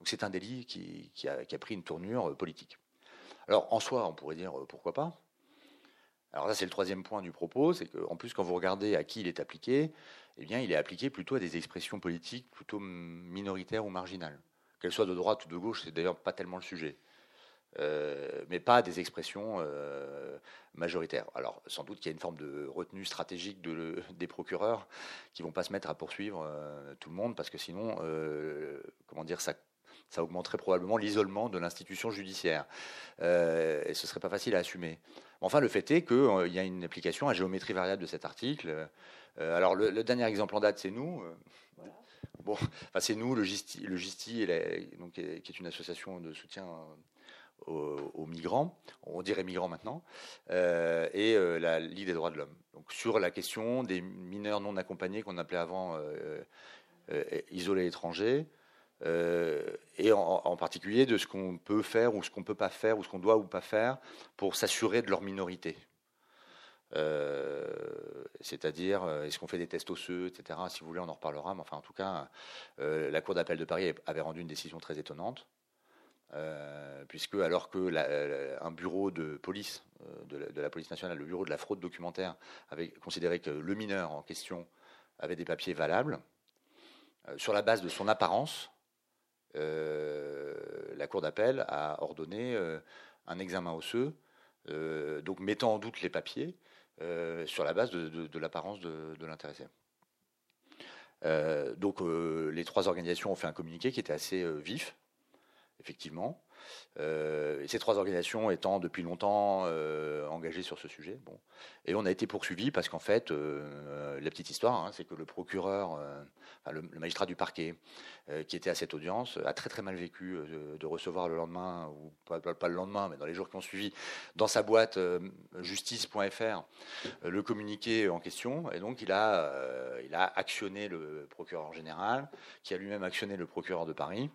C'est un délit qui a pris une tournure politique. Alors en soi, on pourrait dire euh, pourquoi pas. Alors là, c'est le troisième point du propos, c'est qu'en plus, quand vous regardez à qui il est appliqué, eh bien, il est appliqué plutôt à des expressions politiques plutôt minoritaires ou marginales. Qu'elles soient de droite ou de gauche, c'est d'ailleurs pas tellement le sujet. Euh, mais pas des expressions euh, majoritaires. Alors, sans doute qu'il y a une forme de retenue stratégique de, [LAUGHS] des procureurs qui vont pas se mettre à poursuivre tout le monde, parce que sinon, comment dire, ça ça augmenterait probablement l'isolement de l'institution judiciaire. Euh, et ce serait pas facile à assumer. Enfin, le fait est qu'il euh, y a une application à géométrie variable de cet article. Euh, alors, le, dernier exemple en date, c'est nous. Bon, c'est nous, le GISTI, qui est une association de soutien aux, migrants, on dirait migrants maintenant, et la Ligue des droits de l'homme. Donc, sur la question des mineurs non accompagnés qu'on appelait avant isolés étrangers, et en, particulier de ce qu'on peut faire ou ce qu'on ne peut pas faire ou ce qu'on doit ou pas faire pour s'assurer de leur minorité. Euh, c'est-à-dire, euh, est-ce qu'on fait des tests osseux, etc. Si vous voulez, on en reparlera. Mais enfin, en tout cas, la Cour d'appel de Paris avait rendu une décision très étonnante, puisque alors que un bureau de police, de la, de, la, police nationale, le bureau de la fraude documentaire, avait considéré que le mineur en question avait des papiers valables, sur la base de son apparence, euh, la Cour d'appel a ordonné euh, un examen osseux, euh, donc mettant en doute les papiers sur la base de, l'apparence de, l'intéressé. donc les trois organisations ont fait un communiqué qui était assez vif, effectivement. Euh, ces trois organisations étant depuis longtemps euh, engagées sur ce sujet. Bon. Et on a été poursuivis parce qu'en fait, euh, la petite histoire, hein, c'est que le procureur, le, magistrat du parquet, qui était à cette audience, a très très mal vécu de recevoir le lendemain, ou pas, pas, le lendemain, mais dans les jours qui ont suivi, dans sa boîte justice.fr, le communiqué en question. Et donc il a, il a actionné le procureur général, qui a lui-même actionné le procureur de Paris.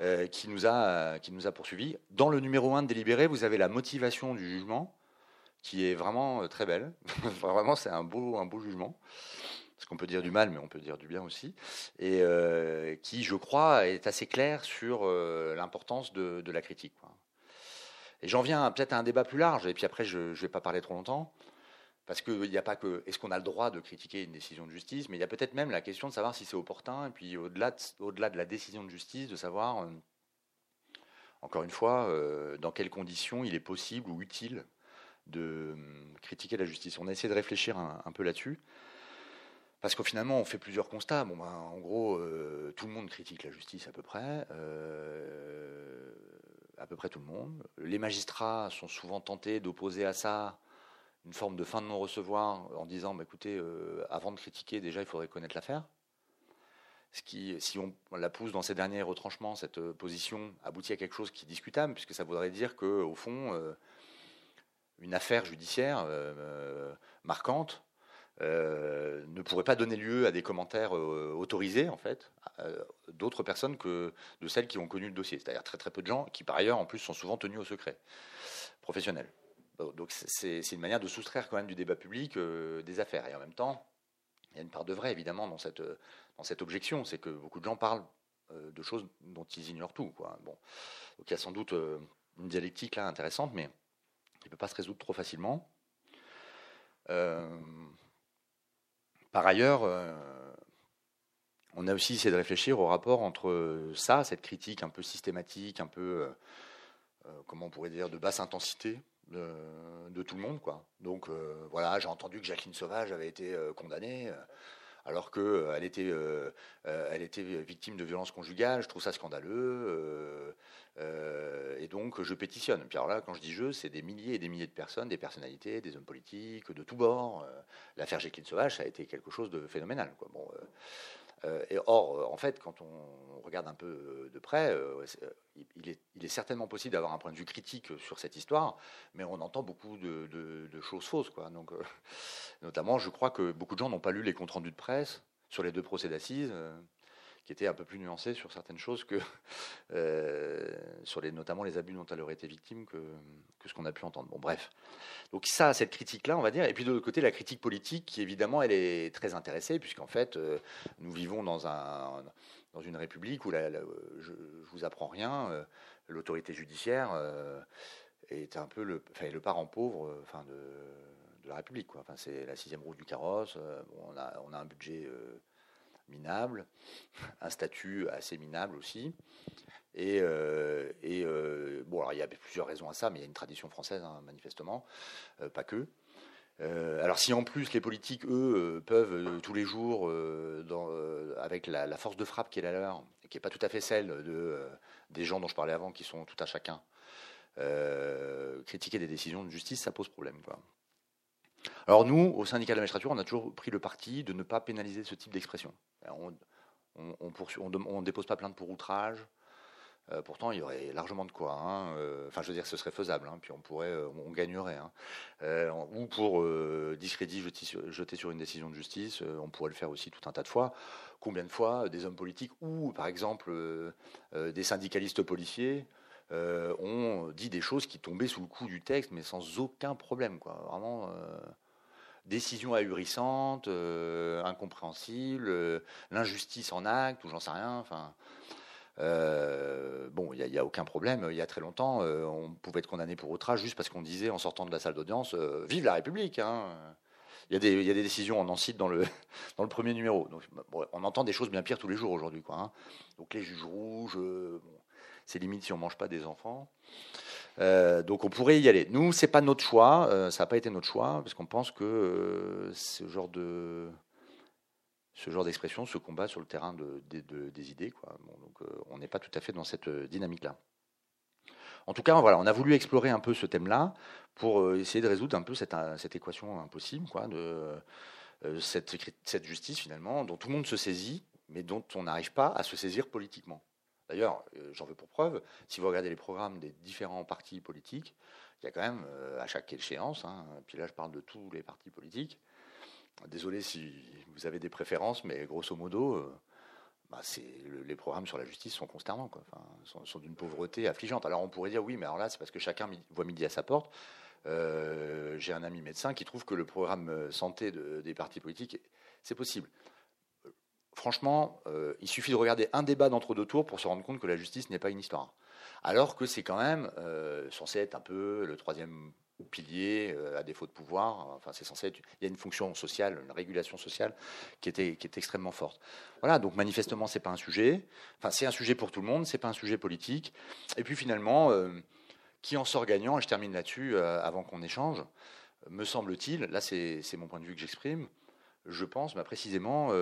Euh, qui, nous a, qui nous a poursuivis. Dans le numéro 1 de délibéré, vous avez la motivation du jugement, qui est vraiment euh, très belle. [LAUGHS] vraiment, c'est un beau, un beau jugement. Parce qu'on peut dire du mal, mais on peut dire du bien aussi. Et euh, qui, je crois, est assez clair sur l'importance de, la critique. Et j'en viens peut-être à un débat plus large, et puis après, je ne vais pas parler trop longtemps. Parce qu'il n'y a pas que est-ce qu'on a le droit de critiquer une décision de justice, mais il y a peut-être même la question de savoir si c'est opportun, et puis au-delà de, de la décision de justice, de savoir, euh, encore une fois, euh, dans quelles conditions il est possible ou utile de euh, critiquer la justice. On a essayé de réfléchir un, peu là-dessus. Parce qu'au finalement, on fait plusieurs constats. Bon, ben, en gros, tout le monde critique la justice à peu près, à peu près tout le monde. Les magistrats sont souvent tentés d'opposer à ça une forme de fin de non-recevoir en disant bah, écoutez, avant de critiquer, déjà, il faudrait connaître l'affaire. Ce qui, si on la pousse dans ces derniers retranchements, cette position aboutit à quelque chose qui est discutable, puisque ça voudrait dire qu'au fond, une affaire judiciaire marquante euh, ne pourrait pas donner lieu à des commentaires euh, autorisés, en fait, d'autres personnes que de celles qui ont connu le dossier. C'est-à-dire très très peu de gens qui, par ailleurs, en plus, sont souvent tenus au secret professionnel. Donc c'est une manière de soustraire quand même du débat public euh, des affaires. Et en même temps, il y a une part de vrai, évidemment, dans cette, dans cette objection. C'est que beaucoup de gens parlent de choses dont ils ignorent tout. Quoi. Bon. Donc il y a sans doute une dialectique là intéressante, mais qui ne peut pas se résoudre trop facilement. Par ailleurs, euh, on a aussi essayé de réfléchir au rapport entre ça, cette critique un peu systématique, un peu, euh, euh, comment on pourrait dire, de basse intensité de, tout le monde. Quoi. Donc voilà, j'ai entendu que Jacqueline Sauvage avait été condamnée alors qu'elle était, elle était victime de violences conjugales. Je trouve ça scandaleux. et donc, je pétitionne. Puis alors là, quand je dis je, c'est des milliers et des milliers de personnes, des personnalités, des hommes politiques, de tous bords. L'affaire Jacqueline Sauvage, ça a été quelque chose de phénoménal. Quoi. Bon, et or, en fait, quand on regarde un peu de près, il est, certainement possible d'avoir un point de vue critique sur cette histoire, mais on entend beaucoup de, choses fausses. [LAUGHS] Notamment, je crois que beaucoup de gens n'ont pas lu les comptes rendus de presse sur les deux procès d'assises qui était un peu plus nuancé sur certaines choses que [LAUGHS] euh, sur les, notamment les abus dont elle aurait été victime que, que ce qu'on a pu entendre. Bon, bref. Donc ça, cette critique-là, on va dire. Et puis de l'autre côté, la critique politique, qui évidemment, elle est très intéressée, puisqu'en fait, euh, nous vivons dans, un, dans une république où, la, je, vous apprends rien, euh, l'autorité judiciaire est un peu le, enfin, le parent pauvre enfin, de, de la République. Quoi. Enfin, c'est la sixième roue du carrosse. on, a, on a un budget minable, [LAUGHS] un statut assez minable aussi. Et, euh, euh, bon, il y a plusieurs raisons à ça, mais il y a une tradition française, hein, manifestement, euh, pas que. alors si en plus les politiques, eux, peuvent tous les jours, avec la, force de frappe qui est la leur, qui n'est pas tout à fait celle de, des gens dont je parlais avant, qui sont tout à chacun, critiquer des décisions de justice, ça pose problème. Quoi. Alors nous, au syndicat de la magistrature, on a toujours pris le parti de ne pas pénaliser ce type d'expression. On ne dépose pas plainte pour outrage. Euh, pourtant, il y aurait largement de quoi. Hein. Euh, enfin, je veux dire, ce serait faisable. Hein, puis on euh, gagnerait. Hein. ou pour discrédit jeté sur, une décision de justice, on pourrait le faire aussi tout un tas de fois. Combien de fois des hommes politiques ou, par exemple, des syndicalistes policiers ont dit des choses qui tombaient sous le coup du texte, mais sans aucun problème, quoi. Vraiment décision ahurissante, euh, incompréhensible, euh, l'injustice en acte, ou j'en sais rien. Enfin, euh, bon, il n'y a, aucun problème. Il y a très longtemps, on pouvait être condamné pour outrage juste parce qu'on disait en sortant de la salle d'audience Vive la République hein. il, y a des, décisions, on en cite dans le, [LAUGHS] dans le premier numéro. Donc, on entend des choses bien pires tous les jours aujourd'hui. Hein. Donc les juges rouges, c'est limite si on ne mange pas des enfants. Euh, donc on pourrait y aller. Nous, c'est pas notre choix, euh, ça n'a pas été notre choix, parce qu'on pense que euh, ce genre de ce genre d'expression se combat sur le terrain de, des idées. Quoi. donc on n'est pas tout à fait dans cette dynamique-là. En tout cas, voilà, on a voulu explorer un peu ce thème-là pour essayer de résoudre un peu cette, cette équation impossible, quoi, de cette, cette justice finalement, dont tout le monde se saisit, mais dont on n'arrive pas à se saisir politiquement. D'ailleurs, euh, j'en veux pour preuve, si vous regardez les programmes des différents partis politiques, il y a quand même, euh, à chaque échéance, hein, puis là je parle de tous les partis politiques, désolé si vous avez des préférences, mais grosso modo, euh, bah, les programmes sur la justice sont consternants, sont, d'une pauvreté affligeante. Alors on pourrait dire oui, mais alors là c'est parce que chacun voit midi à sa porte. J'ai un ami médecin qui trouve que le programme santé des partis politiques, c'est possible franchement, euh, il suffit de regarder un débat d'entre deux tours pour se rendre compte que la justice n'est pas une histoire. Alors que c'est quand même euh, censé être un peu le troisième pilier euh, à défaut de pouvoir. Enfin, c'est censé être. Il y a une fonction sociale, une régulation sociale qui, est extrêmement forte. Voilà. Donc manifestement, c'est pas un sujet. Enfin, c'est un sujet pour tout le monde. C'est pas un sujet politique. Et puis finalement, qui en sort gagnant Et je termine là-dessus avant qu'on échange. Me semble-t-il, là c'est mon point de vue que j'exprime. Je pense, mais précisément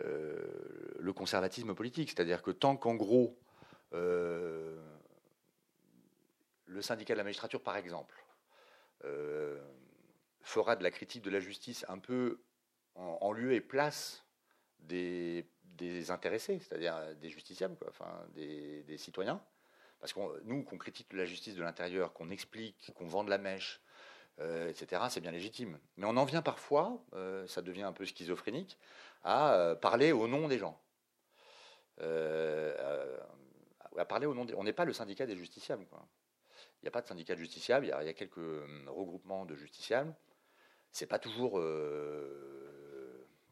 le conservatisme politique. C'est-à-dire que tant qu'en gros, euh, le syndicat de la magistrature, par exemple, euh, fera de la critique de la justice un peu en, lieu et place des, intéressés, c'est-à-dire des justiciables, des, citoyens. Parce que nous, qu'on critique la justice de l'intérieur, qu'on explique, qu'on vende la mèche, euh, etc., c'est bien légitime. Mais on en vient parfois, euh, ça devient un peu schizophrénique, à euh, parler au nom des gens. à parler au nom des... On n'est pas le syndicat des justiciables. Il n'y a pas de syndicat de justiciables, il y, a, quelques hum, regroupements de justiciables. C'est pas toujours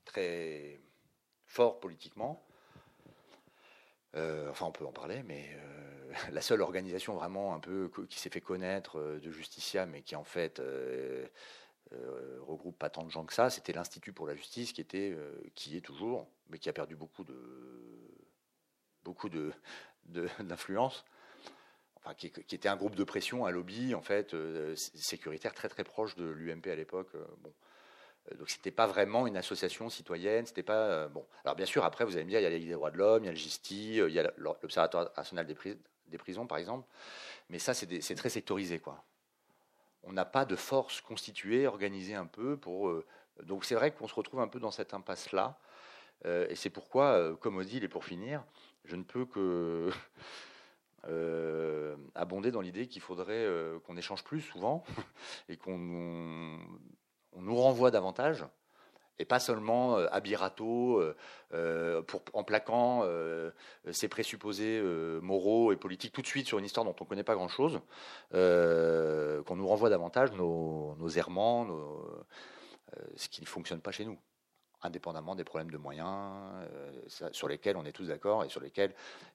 très fort politiquement. enfin, on peut en parler, mais [LAUGHS] la seule organisation vraiment un peu qui s'est fait connaître euh, de Justicia, mais qui en fait euh, euh, regroupe pas tant de gens que ça, c'était l'Institut pour la justice, qui était, qui est toujours, mais qui a perdu beaucoup de beaucoup de [LAUGHS] d'influence. Enfin, qui, était un groupe de pression, un lobby en fait sécuritaire très très proche de l'UMP à l'époque. bon, donc c'était pas vraiment une association citoyenne, c'était pas bon. Alors bien sûr après vous allez me dire il y a des droits de l'homme, il y a le GISTI, il y a l'Observatoire national des prisons, par exemple. Mais ça, c'est très sectorisé, quoi. On n'a pas de force constituée, organisée un peu pour. Euh, donc c'est vrai qu'on se retrouve un peu dans cette impasse-là. Euh, et c'est pourquoi, euh, comme Odile, et pour finir, je ne peux que [LAUGHS] abonder dans l'idée qu'il faudrait qu'on échange plus souvent [LAUGHS] et qu'on nous renvoie davantage et pas seulement euh, à Birato, euh, euh, en plaquant ses présupposés moraux et politiques tout de suite sur une histoire dont on ne connaît pas grand-chose, qu'on nous renvoie davantage nos, errements, ce qui ne fonctionne pas chez nous indépendamment des problèmes de moyens, sur lesquels on est tous d'accord et sur lesquels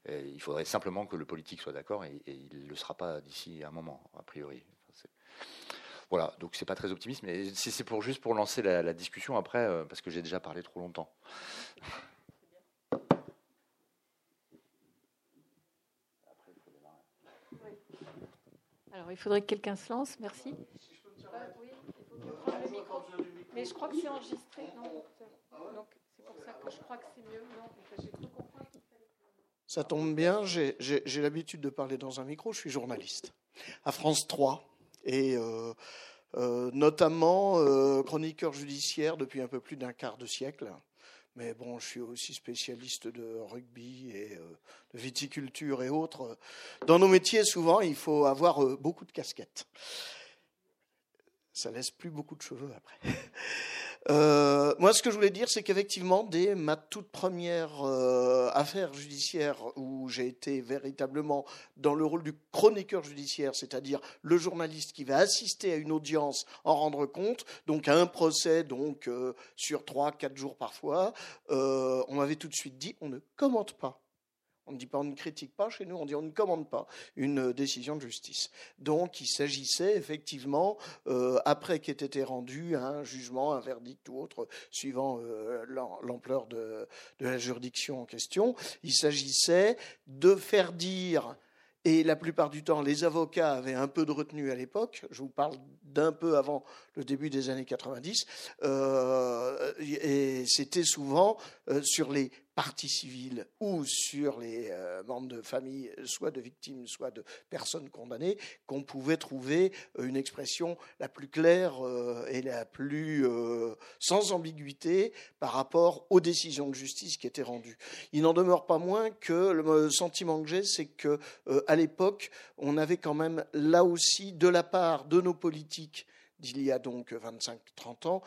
il faudrait simplement que le politique soit d'accord et, et, il ne le sera pas d'ici un moment, a priori. Voilà, donc c'est pas très optimiste, mais c'est pour juste pour lancer la, discussion après, euh, parce que j'ai déjà parlé trop longtemps. Alors il faudrait que quelqu'un se lance, merci. Mais je crois que c'est enregistré, non? Donc c'est pour ça que je crois que c'est mieux. Ça tombe bien, j'ai l'habitude de parler dans un micro, je suis journaliste. À France 3, et euh, euh, notamment euh, chroniqueur judiciaire depuis un peu plus d'un quart de siècle. Mais bon, je suis aussi spécialiste de rugby et de viticulture et autres. Dans nos métiers, souvent, il faut avoir beaucoup de casquettes. Ça laisse plus beaucoup de cheveux après. [LAUGHS] Euh, moi, ce que je voulais dire, c'est qu'effectivement, dès ma toute première euh, affaire judiciaire où j'ai été véritablement dans le rôle du chroniqueur judiciaire, c'est-à-dire le journaliste qui va assister à une audience, en rendre compte, donc à un procès, donc euh, sur trois, quatre jours parfois, on m'avait tout de suite dit on ne commente pas on ne dit pas on ne critique pas chez nous, on dit on ne commande pas une euh, décision de justice. Donc il s'agissait effectivement, euh, après qu'ait été rendu un jugement, un verdict ou autre, suivant euh, l'ampleur de, la juridiction en question, il s'agissait de faire dire et la plupart du temps, les avocats avaient un peu de retenue à l'époque. Je vous parle d'un peu avant le début des années 90. et c'était souvent sur les partie civile ou sur les euh, membres de famille, soit de victimes, soit de personnes condamnées, qu'on pouvait trouver euh, une expression la plus claire euh, et la plus sans ambiguïté par rapport aux décisions de justice qui étaient rendues. Il n'en demeure pas moins que le sentiment que j'ai, c'est que à l'époque, on avait quand même là aussi, de la part de nos politiques, d'il y a donc 25-30 ans,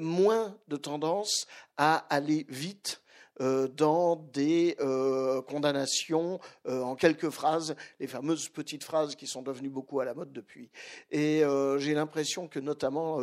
moins de tendance à aller vite dans des euh, condamnations euh, en quelques phrases, les fameuses petites phrases qui sont devenues beaucoup à la mode depuis. Et j'ai l'impression que notamment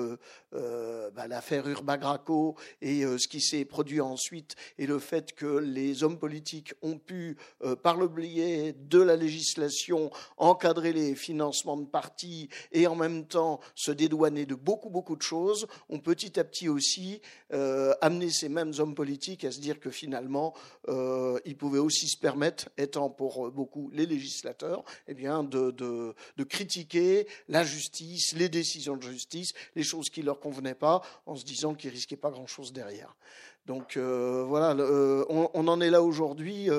bah, l'affaire Urbagraco et ce qui s'est produit ensuite et le fait que les hommes politiques ont pu, par le de la législation, encadrer les financements de partis et en même temps se dédouaner de beaucoup, beaucoup de choses, ont petit à petit aussi amené ces mêmes hommes politiques à se dire que finalement, euh, ils pouvaient aussi se permettre, étant pour beaucoup les législateurs, eh de, critiquer la justice, les décisions de justice, les choses qui ne leur convenaient pas, en se disant qu'ils risquaient pas grand-chose derrière. Donc voilà, on, en est là aujourd'hui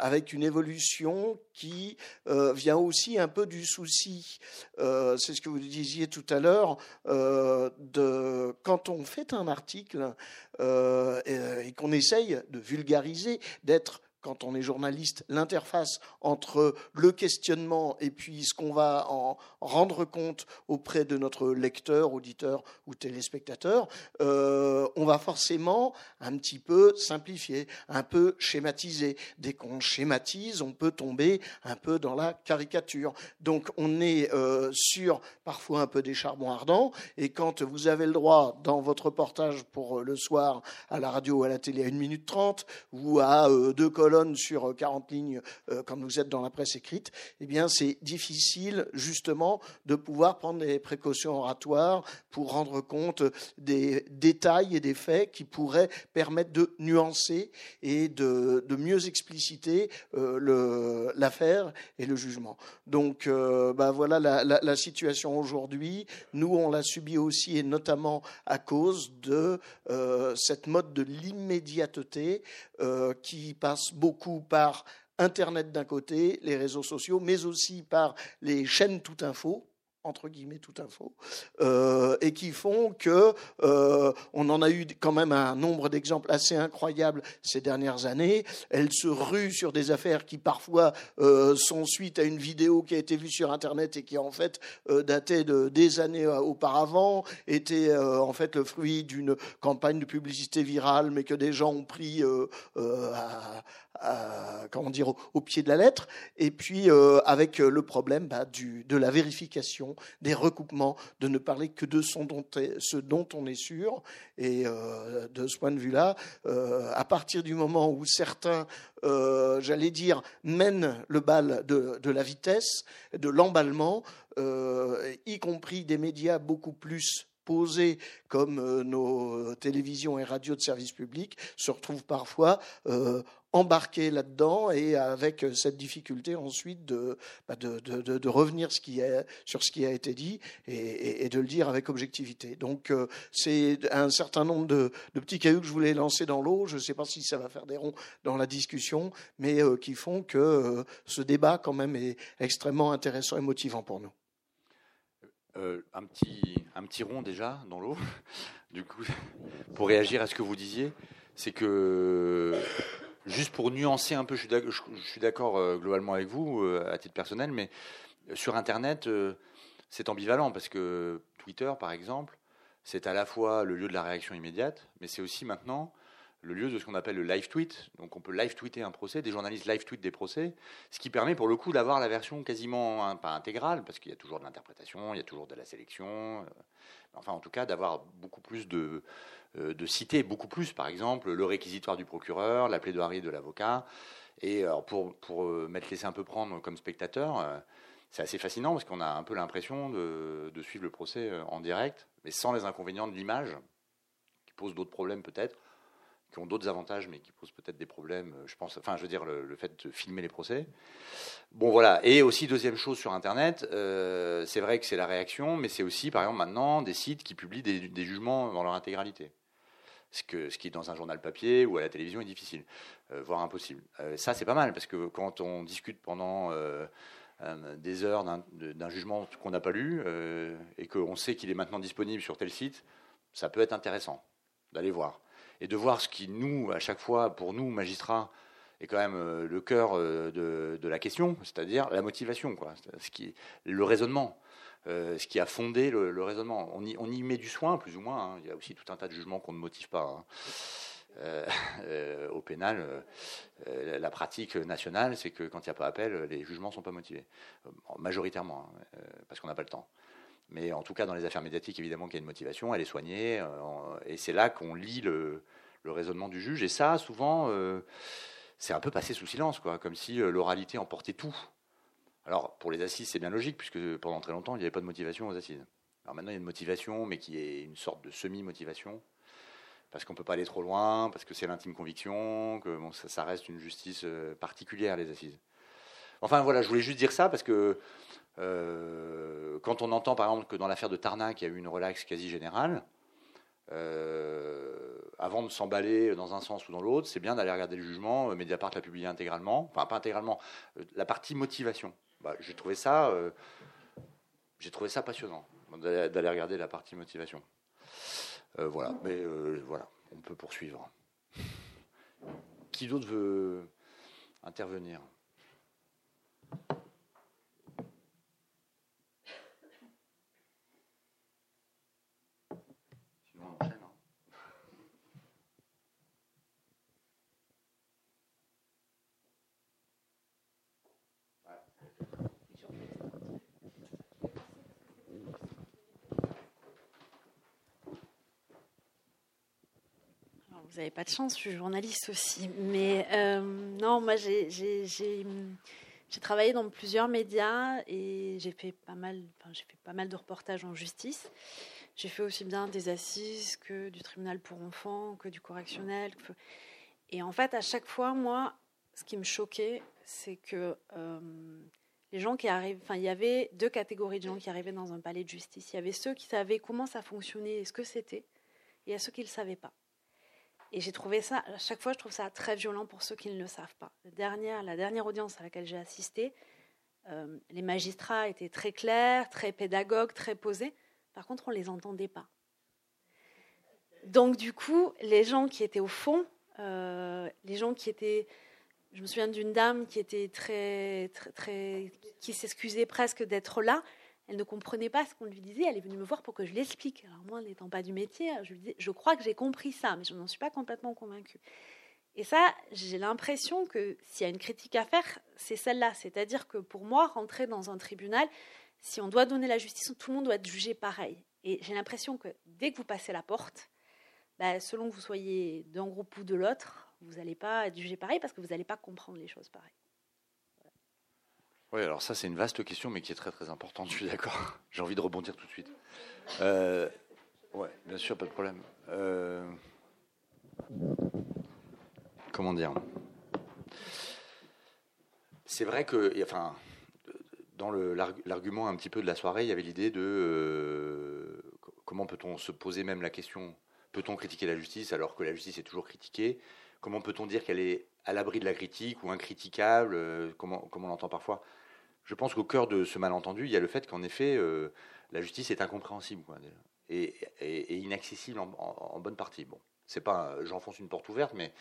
avec une évolution qui vient aussi un peu du souci. C'est ce que vous disiez tout à l'heure. de quand on fait un article et qu'on essaye de vulgariser, d'être quand on est journaliste, l'interface entre le questionnement et puis ce qu'on va en rendre compte auprès de notre lecteur, auditeur ou téléspectateur, euh, on va forcément un petit peu simplifier, un peu schématiser. Dès qu'on schématise, on peut tomber un peu dans la caricature. Donc on est euh, sur parfois un peu des charbons ardents, et quand vous avez le droit dans votre reportage pour le soir à la radio ou à la télé à 1 minute 30 ou à euh, deux colonnes, sur 40 euh, lignes euh, quand vous êtes dans la presse écrite, eh bien, c'est difficile, justement, de pouvoir prendre des précautions oratoires pour rendre compte des détails et des faits qui pourraient permettre de nuancer et de, mieux expliciter euh, l'affaire et le jugement. Donc, bah, voilà la, situation aujourd'hui. Nous, on l'a subi aussi, et notamment à cause de cette mode de l'immédiateté qui passe beaucoup par Internet d'un côté, les réseaux sociaux, mais aussi par les chaînes tout info entre guillemets tout info, euh, et qui font que euh, on en a eu quand même un nombre d'exemples assez incroyables ces dernières années. Elle se rue sur des affaires qui parfois euh, sont suite à une vidéo qui a été vue sur Internet et qui en fait datait de des années auparavant, était en fait le fruit d'une campagne de publicité virale, mais que des gens ont pris comment dire, au, pied de la lettre, et puis euh, avec euh, le problème bah, du, de la vérification, des recoupements, de ne parler que de ce dont, on est sûr. Et euh, de ce point de vue-là, à partir du moment où certains, j'allais dire, mènent le bal de, de la vitesse, de l'emballement, y compris des médias beaucoup plus posés comme nos télévisions et radios de service public se retrouvent parfois embarqué là-dedans et avec cette difficulté ensuite de, bah, revenir sur ce qui a été dit et, de le dire avec objectivité. Donc euh, c'est un certain nombre de, petits cailloux que je voulais lancer dans l'eau. Je ne sais pas si ça va faire des ronds dans la discussion, mais euh, qui font que euh, ce débat quand même est extrêmement intéressant et motivant pour nous. un, petit, un petit rond déjà dans l'eau, [LAUGHS] du coup, pour réagir à ce que vous disiez, c'est que Juste pour nuancer un peu, je suis d'accord euh, globalement avec vous euh, à titre personnel, mais sur Internet, euh, c'est ambivalent parce que Twitter, par exemple, c'est à la fois le lieu de la réaction immédiate, mais c'est aussi maintenant le lieu de ce qu'on appelle le live tweet. Donc on peut live tweeter un procès, des journalistes live tweet des procès, ce qui permet pour le coup d'avoir la version quasiment hein, pas intégrale, parce qu'il y a toujours de l'interprétation, il y a toujours de la sélection, enfin en tout cas d'avoir beaucoup plus de, euh, de citer beaucoup plus, par exemple, le réquisitoire du procureur, la plaidoirie de l'avocat. Et pour, pour euh, m'être laissé un peu prendre comme spectateur, euh, c'est assez fascinant parce qu'on a un peu l'impression de, suivre le procès en direct, mais sans les inconvénients de l'image, qui posent d'autres problèmes peut-être, qui ont d'autres avantages, mais qui posent peut-être des problèmes, je pense, enfin, je veux dire, le, fait de filmer les procès. Bon, voilà. Et aussi, deuxième chose sur Internet, c'est vrai que c'est la réaction, mais c'est aussi, par exemple, maintenant, des sites qui publient des jugements dans leur intégralité ce, que, ce qui dans un journal papier ou à la télévision est difficile, euh, voire impossible. Euh, ça, c'est pas mal, parce que quand on discute pendant euh, des heures d'un jugement qu'on n'a pas lu, et qu'on sait qu'il est maintenant disponible sur tel site, ça peut être intéressant d'aller voir. Et de voir ce qui, nous, à chaque fois, pour nous, magistrats, est quand même le cœur de, de la question, c'est-à-dire la motivation, quoi, le raisonnement. Euh, ce qui a fondé le, raisonnement. On y, met du soin, plus ou moins. Hein. Il y a aussi tout un tas de jugements qu'on ne motive pas. Hein. Euh, [LAUGHS] euh, au pénal, la pratique nationale, c'est que quand il n'y a pas appel, les jugements ne sont pas motivés, majoritairement, hein, parce qu'on n'a pas le temps. Mais en tout cas, dans les affaires médiatiques, évidemment qu'il y a une motivation, elle est soignée, et c'est là qu'on lit le, raisonnement du juge. Et ça, souvent, c'est un peu passé sous silence, quoi, comme si l'oralité emportait tout. Alors, pour les assises, c'est bien logique, puisque pendant très longtemps, il n'y avait pas de motivation aux assises. Alors maintenant, il y a une motivation, mais qui est une sorte de semi-motivation, parce qu'on ne peut pas aller trop loin, parce que c'est l'intime conviction, que bon, ça, reste une justice euh, particulière, les assises. Enfin, voilà, je voulais juste dire ça, parce que euh, quand on entend, par exemple, que dans l'affaire de Tarnac, il y a eu une relaxe quasi générale, avant de s'emballer dans un sens ou dans l'autre, c'est bien d'aller regarder le jugement. Mediapart l'a publié intégralement, enfin pas intégralement, la partie motivation. Bah, j'ai trouvé ça, j'ai trouvé ça passionnant d'aller regarder la partie motivation. voilà, mais voilà, on peut poursuivre. Qui d'autre veut intervenir? Vous n'avez pas de chance, je suis journaliste aussi. Mais euh, non, moi, j'ai travaillé dans plusieurs médias et j'ai fait pas mal, enfin, fait pas mal de reportages en justice. J'ai fait aussi bien des assises que du tribunal pour enfants, que du correctionnel. Et en fait, à chaque fois, moi, ce qui me choquait, c'est que euh, les gens qui arrivent, enfin, il y avait deux catégories de gens qui arrivaient dans un palais de justice. Il y avait ceux qui savaient comment ça fonctionnait et ce que c'était, et il y a ceux qui ne le savaient pas. Et j'ai trouvé ça, à chaque fois, je trouve ça très violent pour ceux qui ne le savent pas. La dernière, la dernière audience à laquelle j'ai assisté, euh, les magistrats étaient très clairs, très pédagogues, très posés. Par contre, on ne les entendait pas. Donc, du coup, les gens qui étaient au fond, euh, les gens qui étaient. Je me souviens d'une dame qui était très, très, très qui s'excusait presque d'être là elle ne comprenait pas ce qu'on lui disait. Elle est venue me voir pour que je l'explique. Alors moi, n'étant pas du métier, je crois que j'ai compris ça, mais je n'en suis pas complètement convaincue. Et ça, j'ai l'impression que s'il y a une critique à faire, c'est celle-là. C'est-à-dire que pour moi, rentrer dans un tribunal, si on doit donner la justice, tout le monde doit être jugé pareil. Et j'ai l'impression que dès que vous passez la porte, bah, selon que vous soyez d'un groupe ou de l'autre, vous n'allez pas être jugé pareil parce que vous n'allez pas comprendre les choses pareil. Oui, alors ça c'est une vaste question, mais qui est très très importante, je suis d'accord. [LAUGHS] J'ai envie de rebondir tout de suite. Euh, oui, bien sûr, pas de problème. Euh, comment dire? C'est vrai que, enfin, dans l'argument un petit peu de la soirée, il y avait l'idée de euh, comment peut-on se poser même la question? Peut-on critiquer la justice alors que la justice est toujours critiquée? Comment peut-on dire qu'elle est à l'abri de la critique ou incritiquable, euh, comme, on, l'entend parfois? Je pense qu'au cœur de ce malentendu, il y a le fait qu'en effet, euh, la justice est incompréhensible et, inaccessible en, bonne partie. Bon, c'est pas, j'enfonce une porte ouverte, mais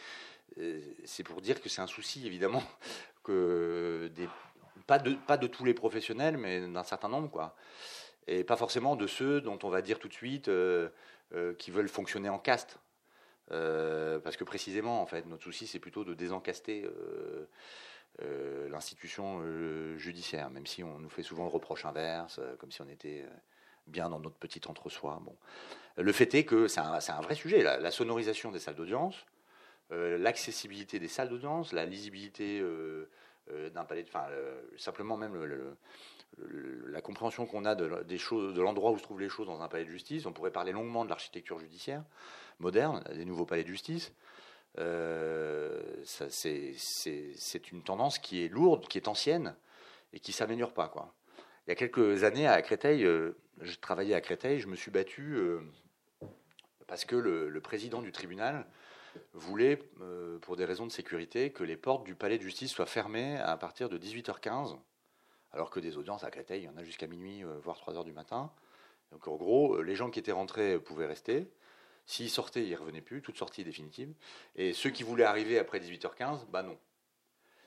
euh, c'est pour dire que c'est un souci évidemment [LAUGHS] que pas de pas de tous les professionnels, mais d'un certain nombre, quoi, et pas forcément de ceux dont on va dire tout de suite qui veulent fonctionner en caste. Euh, parce que précisément, en fait, notre souci, c'est plutôt de désencaster euh, euh, l'institution judiciaire, même si on nous fait souvent le reproche inverse, comme si on était bien dans notre petit entre-soi. Bon. Le fait est que c'est un, vrai sujet, la, sonorisation des salles d'audience, l'accessibilité des salles d'audience, la lisibilité d'un palais, enfin, simplement même la compréhension qu'on a de, des choses, de l'endroit où se trouvent les choses dans un palais de justice. On pourrait parler longuement de l'architecture judiciaire moderne, des nouveaux palais de justice. Euh, c'est une tendance qui est lourde, qui est ancienne et qui s'améliore pas. Quoi. Il y a quelques années à Créteil, euh, je travaillais à Créteil, je me suis battu euh, parce que le, président du tribunal voulait, pour des raisons de sécurité, que les portes du palais de justice soient fermées à partir de 18h15, alors que des audiences à Créteil, il y en a jusqu'à minuit, voire 3h du matin. Donc en gros, les gens qui étaient rentrés pouvaient rester. S'ils sortaient, ils ne revenaient plus, toute sortie définitive. Et ceux qui voulaient arriver après 18h15, bah non.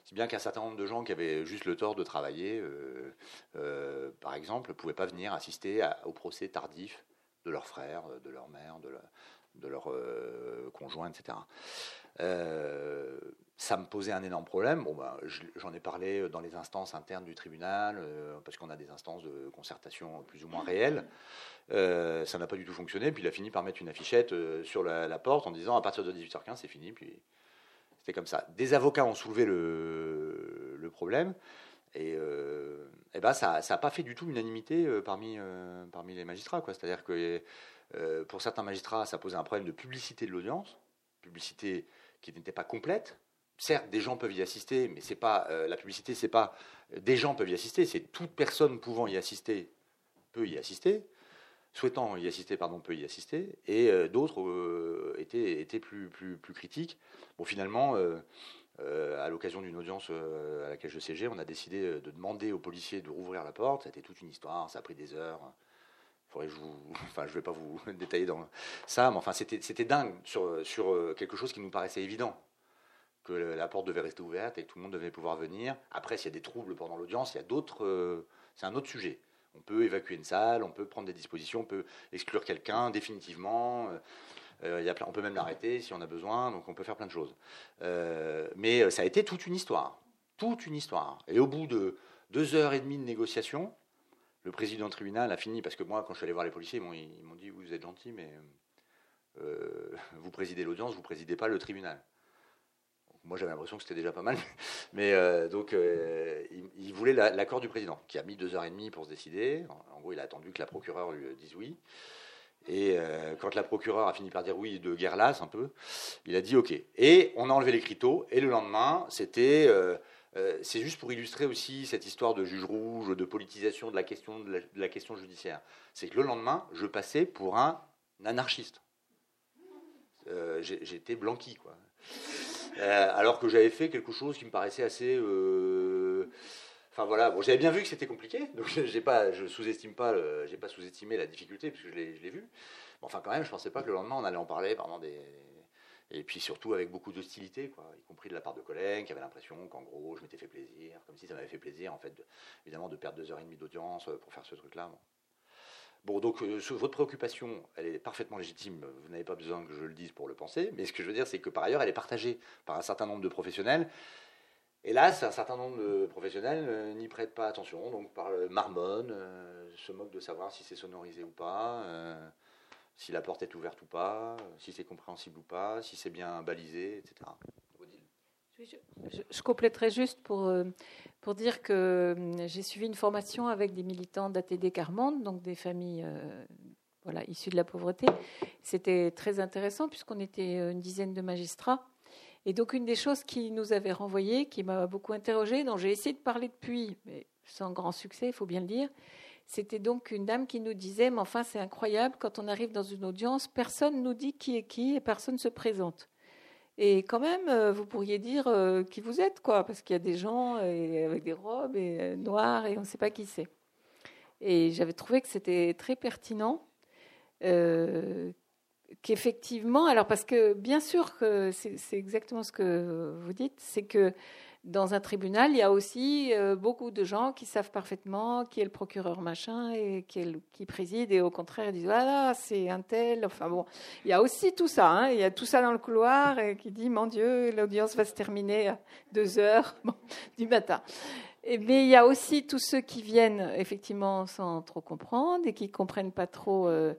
Si bien qu'un certain nombre de gens qui avaient juste le tort de travailler, euh, euh, par exemple, ne pouvaient pas venir assister au procès tardif de leurs frères, de leur mère, de, leur euh, conjoint, etc ça me posait un énorme problème. Bon, ben, j'en ai parlé dans les instances internes du tribunal, euh, parce qu'on a des instances de concertation plus ou moins réelles. Euh, ça n'a pas du tout fonctionné. Puis il a fini par mettre une affichette euh, sur la, porte en disant à partir de 18h15, c'est fini. Puis c'était comme ça. Des avocats ont soulevé le, problème. Et, et ben ça n'a pas fait du tout l'unanimité parmi, parmi les magistrats. C'est-à-dire que pour certains magistrats, ça posait un problème de publicité de l'audience, publicité qui n'était pas complète certes, des gens peuvent y assister, mais c'est pas euh, la publicité, c'est pas euh, des gens peuvent y assister, c'est toute personne pouvant y assister peut y assister. souhaitant y assister, pardon, peut y assister, et d'autres étaient, étaient plus, plus, plus critiques. Bon, finalement, à l'occasion d'une audience à laquelle je siégeais, on a décidé de demander aux policiers de rouvrir la porte. C'était toute une histoire, ça a pris des heures. Faudrait je vous, [LAUGHS] enfin, je vais pas vous [LAUGHS] détailler dans ça, mais enfin, c'était, dingue sur quelque chose qui nous paraissait évident la porte devait rester ouverte et que tout le monde devait pouvoir venir. Après, s'il y a des troubles pendant l'audience, euh, c'est un autre sujet. On peut évacuer une salle, on peut prendre des dispositions, on peut exclure quelqu'un définitivement. Euh, euh, on peut même l'arrêter si on a besoin, donc on peut faire plein de choses. mais ça a été toute une histoire, toute une histoire. Et au bout de deux heures et demie de négociation, le président tribunal a fini, parce que moi, quand je suis allé voir les policiers, ils m'ont dit, vous êtes gentil, mais vous présidez l'audience, vous présidez pas le tribunal moi j'avais l'impression que c'était déjà pas mal. [LAUGHS] Mais euh, donc euh, il, voulait l'accord du président, qui a mis deux heures et demie pour se décider. En, gros, il a attendu que la procureure lui dise oui. Et euh, quand la procureure a fini par dire oui de guerre lasse un peu, il a dit OK. Et on a enlevé les. Et le lendemain, c'était c'est juste pour illustrer aussi cette histoire de juge rouge, de politisation de la question, de la, question judiciaire. C'est que le lendemain, je passais pour un anarchiste. J'étais blanqui, quoi. Euh, alors que j'avais fait quelque chose qui me paraissait assez. Euh, enfin voilà, bon, j'avais bien vu que c'était compliqué, donc [LAUGHS] pas, je sous-estime pas, j'ai pas sous-estimé la difficulté puisque je l'ai vu. enfin quand même, je pensais pas que le lendemain on allait en parler, vraiment des, et puis surtout avec beaucoup d'hostilité, y compris de la part de collègues qui avaient l'impression qu'en gros je m'étais fait plaisir, comme si ça m'avait fait plaisir en fait, évidemment de perdre deux heures et demie d'audience euh, pour faire ce truc-là. Bon, donc euh, votre préoccupation, elle est parfaitement légitime, vous n'avez pas besoin que je le dise pour le penser, mais ce que je veux dire, c'est que par ailleurs, elle est partagée par un certain nombre de professionnels. Hélas, un certain nombre de professionnels euh, n'y prêtent pas attention, donc par marmonne, euh, se moquent de savoir si c'est sonorisé ou pas, si la porte est ouverte ou pas, si c'est compréhensible ou pas, si c'est bien balisé, etc. Je, compléterai juste pour pour dire que hum, j'ai suivi une formation avec des militants d'ATD Carmonde, donc des familles euh, voilà, issues de la pauvreté. C'était très intéressant puisqu'on était euh, une dizaine de magistrats. Et donc une des choses qui nous avait renvoyé, qui m'a beaucoup interrogée, dont j'ai essayé de parler depuis, mais sans grand succès, il faut bien le dire, c'était donc une dame qui nous disait, mais enfin c'est incroyable, quand on arrive dans une audience, personne nous dit qui est qui et personne se présente. Et quand même, euh, vous pourriez dire euh, qui vous êtes, quoi, parce qu'il y a des gens avec des robes et euh, noirs et on ne sait pas qui c'est. Et j'avais trouvé que c'était très pertinent, qu'effectivement, alors parce que bien sûr que c'est exactement ce que vous dites, c'est que dans un tribunal, il y a aussi euh, beaucoup de gens qui savent parfaitement qui est le procureur machin et qui, préside, et au contraire, ils disent voilà, c'est un tel. Enfin bon, il y a aussi tout ça. Hein. il y a tout ça dans le couloir et qui dit mon Dieu, l'audience va se terminer à deux heures [LAUGHS] du matin. Mais il y a aussi tous ceux qui viennent effectivement sans trop comprendre et qui comprennent pas trop. Euh,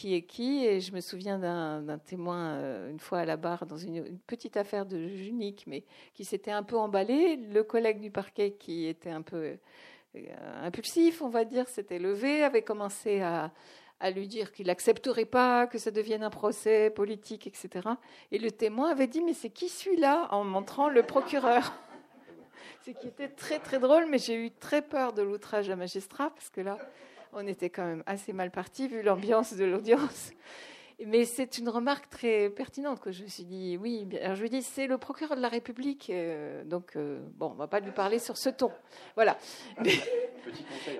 qui est qui. Et je me souviens d'un témoin, euh, une fois à la barre, dans une, petite affaire de unique, mais qui s'était un peu emballé. Le collègue du parquet, qui était un peu euh, impulsif, on va dire, s'était levé, avait commencé à, à lui dire qu'il n'accepterait pas que ça devienne un procès politique, etc. Et le témoin avait dit, mais c'est qui celui-là? En montrant le procureur [LAUGHS] Ce qui était très très drôle, mais j'ai eu très peur de l'outrage à magistrat, parce que là, on était quand même assez mal parti vu l'ambiance de l'audience. Mais c'est une remarque très pertinente que je me suis dit, oui, alors je lui dis, c'est le procureur de la République, euh, donc euh, bon, on va pas lui parler sur ce ton. Voilà.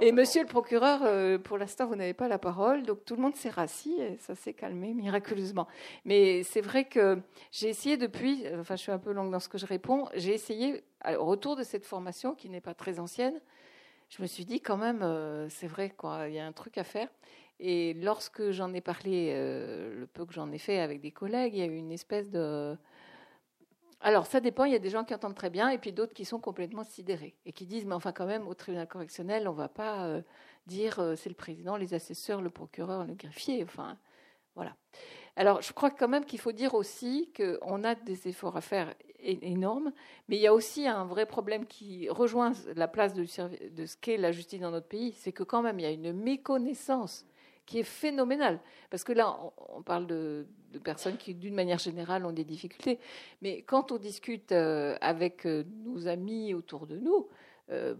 et monsieur le procureur, euh, pour l'instant, vous n'avez pas la parole, donc tout le monde s'est rassis et ça s'est calmé miraculeusement. Mais c'est vrai que j'ai essayé depuis, enfin je suis un peu longue dans ce que je réponds, j'ai essayé, au retour de cette formation qui n'est pas très ancienne, je me suis dit quand même, euh, c'est vrai, quoi, il y a un truc à faire. Et lorsque j'en ai parlé, euh, le peu que j'en ai fait avec des collègues, il y a eu une espèce de... Alors, ça dépend, il y a des gens qui entendent très bien et puis d'autres qui sont complètement sidérés et qui disent, mais enfin quand même, au tribunal correctionnel, on ne va pas euh, dire c'est le président, les assesseurs, le procureur, le greffier, enfin, voilà. Alors, je crois quand même qu'il faut dire aussi qu'on a des efforts à faire énormes, mais il y a aussi un vrai problème qui rejoint la place de, ce qu'est la justice dans notre pays, c'est que quand même il y a une méconnaissance qui est phénoménale. Parce que là, on parle de, personnes qui, d'une manière générale, ont des difficultés. Mais quand on discute euh, avec euh, nos amis autour de nous, euh,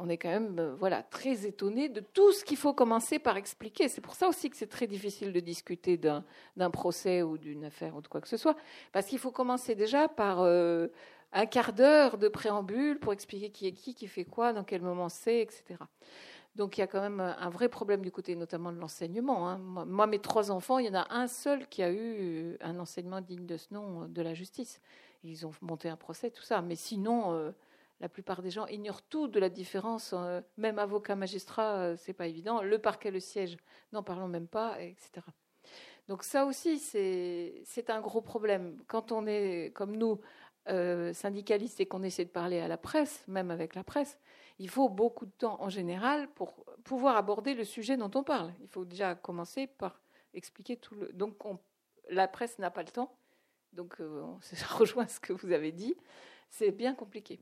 on est quand même voilà, très étonné de tout ce qu'il faut commencer par expliquer. C'est pour ça aussi que c'est très difficile de discuter d'un procès ou d'une affaire ou de quoi que ce soit, parce qu'il faut commencer déjà par un quart d'heure de préambule pour expliquer qui est qui, qui fait quoi, dans quel moment c'est, etc. Donc il y a quand même un vrai problème du côté notamment de l'enseignement. Hein. Moi, mes trois enfants, il y en a un seul qui a eu un enseignement digne de ce nom de la justice. Ils ont monté un procès, tout ça. Mais sinon, euh, la plupart des gens ignorent tout de la différence. Euh, même avocat, magistrat, euh, c'est pas évident. Le parquet, le siège, n'en parlons même pas, etc. Donc ça aussi, c'est un gros problème. Quand on est, comme nous, euh, syndicaliste et qu'on essaie de parler à la presse, même avec la presse, il faut beaucoup de temps en général pour pouvoir aborder le sujet dont on parle. Il faut déjà commencer par expliquer tout le. Donc la presse n'a pas le temps. Donc euh, ça [LAUGHS] rejoint ce que vous avez dit. C'est bien compliqué.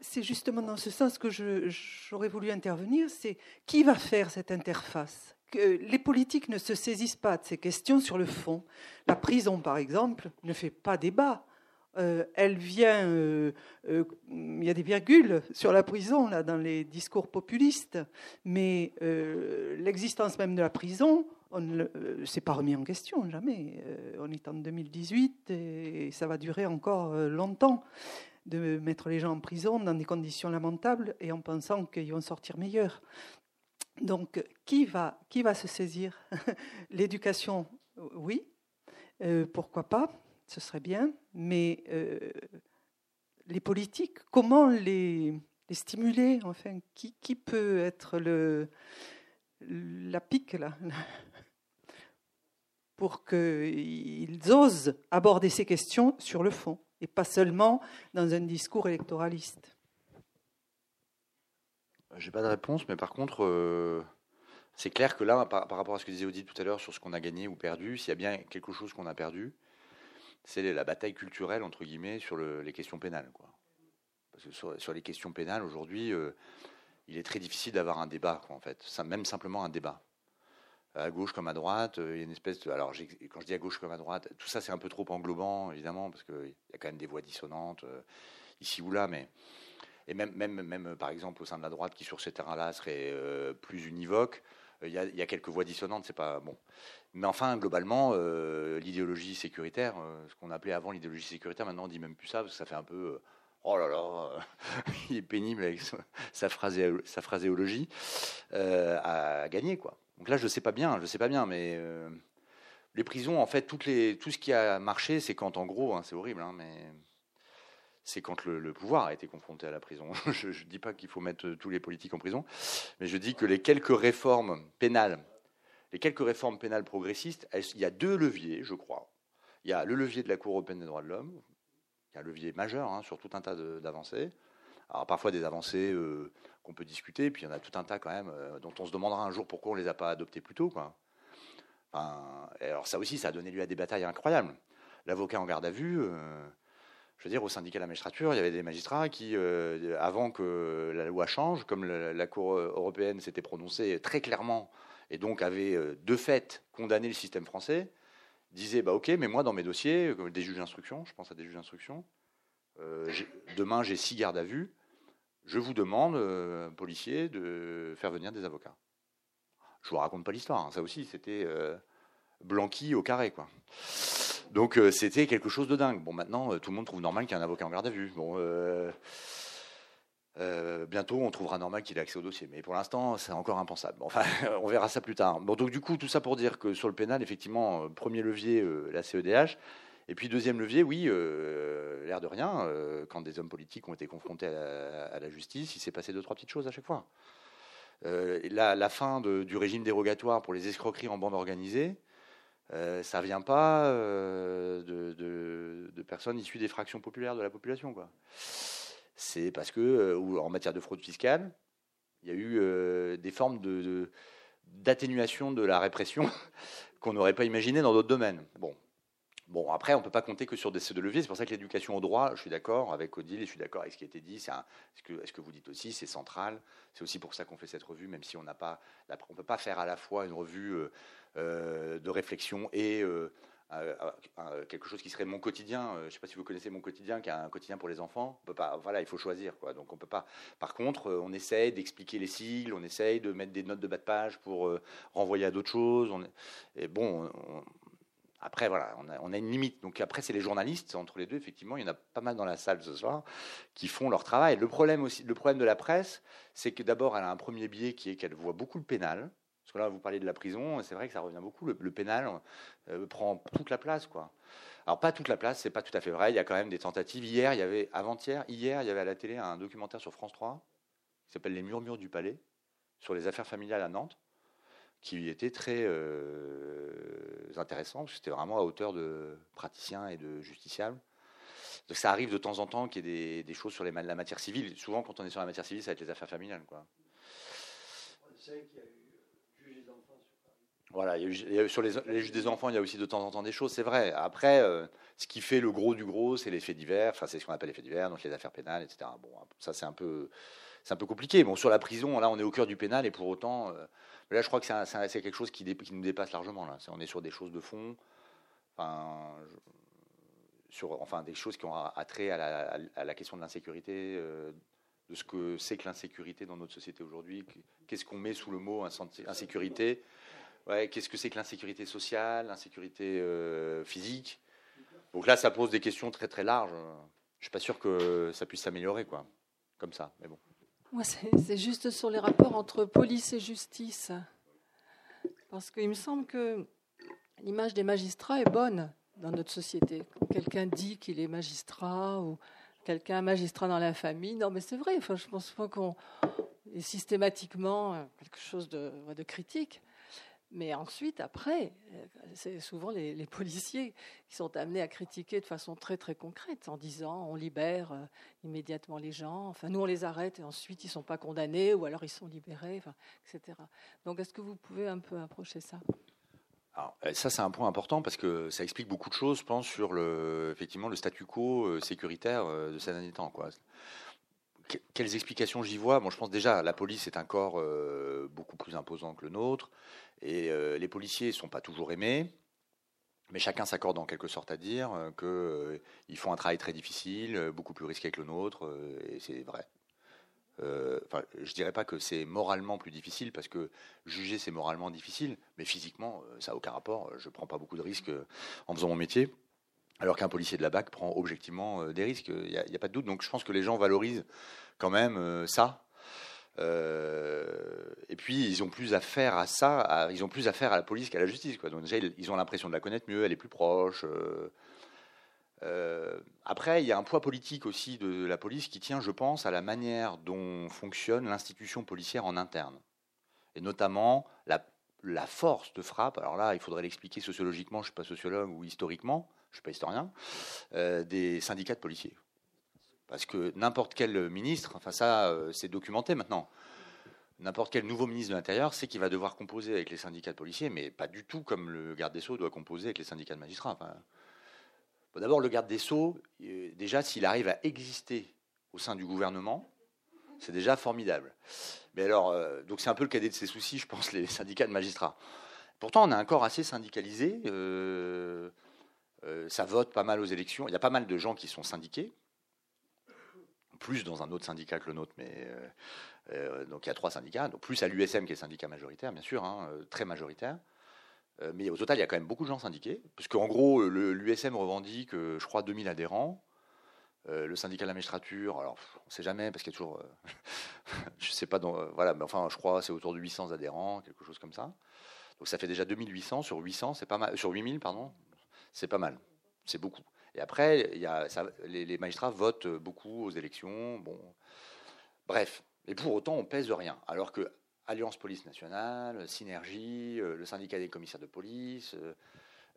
C'est justement dans ce sens que j'aurais voulu intervenir, c'est qui va faire cette interface? Que les politiques ne se saisissent pas de ces questions sur le fond. La prison, par exemple, ne fait pas débat. Euh, elle vient, euh, euh, il y a des virgules sur la prison là dans les discours populistes, mais l'existence même de la prison, on ne c'est pas remis en question jamais. on est en 2018 et ça va durer encore longtemps de mettre les gens en prison dans des conditions lamentables et en pensant qu'ils vont sortir meilleurs. Donc, qui va, se saisir? [LAUGHS] L'éducation, oui, euh, pourquoi pas, ce serait bien, mais euh, les politiques, comment les, stimuler? Enfin, qui, peut être la pique là? [LAUGHS] Pour qu'ils osent aborder ces questions sur le fond et pas seulement dans un discours électoraliste j'ai pas de réponse, mais par contre, euh, c'est clair que là, par, rapport à ce que disait Odile tout à l'heure sur ce qu'on a gagné ou perdu, s'il y a bien quelque chose qu'on a perdu, c'est la bataille culturelle, entre guillemets, sur les questions pénales. Quoi. Parce que sur, les questions pénales, aujourd'hui, euh, il est très difficile d'avoir un débat, en fait. Même simplement un débat. À gauche comme à droite, euh, il y a une espèce de. Alors, quand je dis à gauche comme à droite, tout ça, c'est un peu trop englobant, évidemment, parce qu'il y a quand même des voix dissonantes, ici ou là, mais et même, même, même par exemple au sein de la droite qui sur ces terrains-là serait euh, plus univoque, euh, il y, a, quelques voix dissonantes, c'est pas bon. Mais enfin, globalement, euh, l'idéologie sécuritaire, ce qu'on appelait avant l'idéologie sécuritaire, maintenant on dit même plus ça parce que ça fait un peu oh là là, [LAUGHS] il est pénible avec sa phraséologie, à gagner quoi. Donc là, je sais pas bien, je sais pas bien, mais les prisons, en fait, tout ce qui a marché, c'est quand en gros, hein, c'est horrible, hein, mais c'est quand le, pouvoir a été confronté à la prison. [LAUGHS] je ne dis pas qu'il faut mettre tous les politiques en prison, mais je dis que les quelques réformes pénales, les quelques réformes pénales progressistes, il y a deux leviers, je crois. Il y a le levier de la Cour européenne des droits de l'homme, qui est un levier majeur hein, sur tout un tas d'avancées. Alors parfois des avancées euh, qu'on peut discuter, puis il y en a tout un tas quand même euh, dont on se demandera un jour pourquoi on les a pas adoptées plus tôt. Quoi. alors ça aussi, ça a donné lieu à des batailles incroyables. L'avocat en garde à vue, euh, je veux dire, au syndicat de la magistrature, il y avait des magistrats qui, euh, avant que la loi change, comme la, Cour européenne s'était prononcée très clairement et donc avait de fait condamné le système français, disaient bah ok, mais moi dans mes dossiers, des juges d'instruction, je pense à des juges d'instruction, demain j'ai six gardes à vue, je vous demande, policier, de faire venir des avocats. Je vous raconte pas l'histoire, hein, ça aussi c'était Blanqui au carré. Donc euh, c'était quelque chose de dingue. Bon, maintenant, euh, tout le monde trouve normal qu'il y ait un avocat en garde à vue. Bon, euh, bientôt, on trouvera normal qu'il ait accès au dossier. Mais pour l'instant, c'est encore impensable. Enfin, [LAUGHS] on verra ça plus tard. Bon, donc du coup, tout ça pour dire que sur le pénal, effectivement, premier levier, la CEDH. Et puis deuxième levier, oui, l'air de rien, quand des hommes politiques ont été confrontés à la, justice, il s'est passé deux, trois petites choses à chaque fois. La, la, fin du régime dérogatoire pour les escroqueries en bande organisée, euh, ça vient pas euh, de, personnes issues des fractions populaires de la population. Quoi. C'est parce que, euh, en matière de fraude fiscale, il y a eu des formes d'atténuation de la répression [LAUGHS] qu'on n'aurait pas imaginé dans d'autres domaines. Bon. Bon, après, on ne peut pas compter que sur des, ces deux leviers. C'est pour ça que l'éducation au droit, je suis d'accord avec Odile, et je suis d'accord avec ce qui a été dit. C'est ce, que, que vous dites aussi, c'est central. C'est aussi pour ça qu'on fait cette revue, même si on n'a pas, on peut pas faire à la fois une revue euh, de réflexion et euh, quelque chose qui serait mon quotidien. Je ne sais pas si vous connaissez mon quotidien, qui est un quotidien pour les enfants. Peut pas, voilà, il faut choisir, quoi. Donc on peut pas. Par contre, on essaye d'expliquer les sigles, on essaye de mettre des notes de bas de page pour renvoyer à d'autres choses. On bon, après, voilà, on a, une limite. Donc après, c'est les journalistes, entre les deux, effectivement, il y en a pas mal dans la salle ce soir, qui font leur travail. Le problème aussi, le problème de la presse, c'est que d'abord, elle a un premier biais qui est qu'elle voit beaucoup le pénal. Parce que là, vous parlez de la prison, c'est vrai que ça revient beaucoup. Le, pénal euh, prend toute la place, quoi. Alors pas toute la place, c'est pas tout à fait vrai. Il y a quand même des tentatives. Hier, il y avait, avant-hier, hier, il y avait à la télé un documentaire sur France 3 qui s'appelle Les murmures du palais sur les affaires familiales à Nantes qui était très euh, intéressant, parce que c'était vraiment à hauteur de praticiens et de justiciables. Donc ça arrive de temps en temps qu'il y ait des, choses sur les, la matière civile. Souvent, quand on est sur la matière civile, ça va être les affaires familiales. Quoi. On sait qu'il y a eu juge des enfants sur Voilà, il y a eu, sur les, les, juges des enfants, il y a aussi de temps en temps des choses, c'est vrai. Après, euh, ce qui fait le gros du gros, c'est les faits divers, enfin, c'est ce qu'on appelle les faits divers, donc les affaires pénales, etc. Bon, ça, c'est un peu, c'est un peu compliqué. Bon, sur la prison, là, on est au cœur du pénal, et pour autant, euh, là, je crois que c'est quelque chose qui, nous dépasse largement. Là. on est sur des choses de fond, enfin, sur, enfin des choses qui ont attrait à la, question de l'insécurité, euh, de ce que c'est que l'insécurité dans notre société aujourd'hui. Qu'est-ce qu'on met sous le mot insécurité Qu'est-ce que c'est que l'insécurité sociale, l'insécurité euh, physique Donc là, ça pose des questions très très larges. Je suis pas sûr que ça puisse s'améliorer, quoi, comme ça. Mais bon. C'est juste sur les rapports entre police et justice. Parce qu'il me semble que l'image des magistrats est bonne dans notre société. Quelqu'un dit qu'il est magistrat ou quelqu'un magistrat dans la famille, non, mais c'est vrai. Enfin, je pense pas qu'on est systématiquement quelque chose de critique. Mais ensuite, après, euh, c'est souvent les, policiers qui sont amenés à critiquer de façon très très concrète en disant on libère euh, immédiatement les gens, enfin nous on les arrête et ensuite ils ne sont pas condamnés ou alors ils sont libérés, etc. Donc est-ce que vous pouvez un peu approcher ça? Euh, ça, c'est un point important parce que ça explique beaucoup de choses, je pense, sur le, effectivement, le statu quo sécuritaire de ces derniers temps. Quelles explications j'y vois? Je pense déjà la police est un corps beaucoup plus imposant que le nôtre. Et euh, les policiers ne sont pas toujours aimés, mais chacun s'accorde en quelque sorte à dire euh, qu'ils euh, font un travail très difficile, beaucoup plus risqué que le nôtre, et c'est vrai. Enfin, je dirais pas que c'est moralement plus difficile parce que juger c'est moralement difficile, mais physiquement ça n'a aucun rapport. Je prends pas beaucoup de risques en faisant mon métier, alors qu'un policier de la BAC prend objectivement des risques. Il n'y a, pas de doute. Donc je pense que les gens valorisent quand même ça euh, et puis ils ont plus affaire à ça, ils ont plus affaire à la police qu'à la justice. Donc déjà, ils ont l'impression de la connaître mieux, elle est plus proche. Euh, euh, après, il y a un poids politique aussi de la police qui tient, je pense, à la manière dont fonctionne l'institution policière en interne, et notamment la, la, force de frappe. Alors là, il faudrait l'expliquer sociologiquement, je ne suis pas sociologue ou historiquement, je ne suis pas historien, des syndicats de policiers. Parce que n'importe quel ministre, enfin ça euh, c'est documenté maintenant, n'importe quel nouveau ministre de l'Intérieur sait qu'il va devoir composer avec les syndicats de policiers, mais pas du tout comme le garde des Sceaux doit composer avec les syndicats de magistrats. D'abord, le garde des Sceaux, euh, déjà s'il arrive à exister au sein du gouvernement, c'est déjà formidable. Mais alors, euh, donc c'est un peu le cadet de ses soucis, je pense, les syndicats de magistrats. Pourtant, on a un corps assez syndicalisé. Ça vote pas mal aux élections. Il y a pas mal de gens qui sont syndiqués plus dans un autre syndicat que le nôtre, mais euh, euh, donc il y a trois syndicats, donc plus à l'USM qui est le syndicat majoritaire, bien sûr, hein, euh, très majoritaire. mais au total, il y a quand même beaucoup de gens syndiqués, parce qu'en gros, l'USM revendique, je crois, 2000 adhérents. le syndicat de la magistrature, alors on ne sait jamais, parce qu'il y a toujours, [LAUGHS] je sais pas, voilà, mais enfin, je crois, c'est autour de 800 adhérents, quelque chose comme ça. Donc ça fait déjà 2800 sur 800, c'est pas mal, sur 8000, pardon, c'est pas mal, c'est beaucoup. Et après, les, magistrats votent beaucoup aux élections. Bon, bref. Et pour autant, on pèse rien. Alors que Alliance Police Nationale, Synergie, euh, le syndicat des commissaires de police, euh,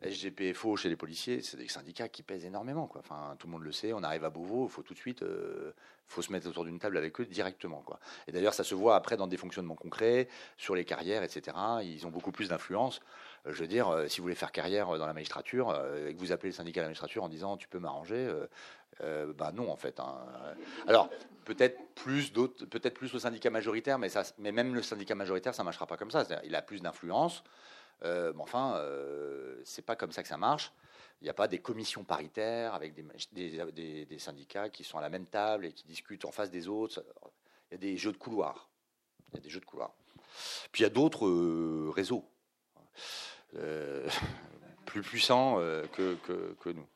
SGPFO chez les policiers, c'est des syndicats qui pèsent énormément. Quoi. Enfin, tout le monde le sait, on arrive à Beauvau, il faut tout de suite euh, faut se mettre autour d'une table avec eux directement. Et d'ailleurs, ça se voit après dans des fonctionnements concrets, sur les carrières, etc. Ils ont beaucoup plus d'influence. Euh, je veux dire, euh, si vous voulez faire carrière dans la magistrature et que vous appelez le syndicat de la magistrature en disant tu peux m'arranger, euh, bah non en fait. Hein. Alors peut-être plus d'autres, peut-être plus le syndicat majoritaire, mais même le syndicat majoritaire, ça marchera pas comme ça. Il a plus d'influence. mais enfin, c'est pas comme ça que ça marche. Il n'y a pas des commissions paritaires avec des, des, syndicats qui sont à la même table et qui discutent en face des autres. Il y a des jeux de couloir. Il y a des jeux de couloir. Puis il y a d'autres réseaux [LAUGHS] plus puissants que, que, nous.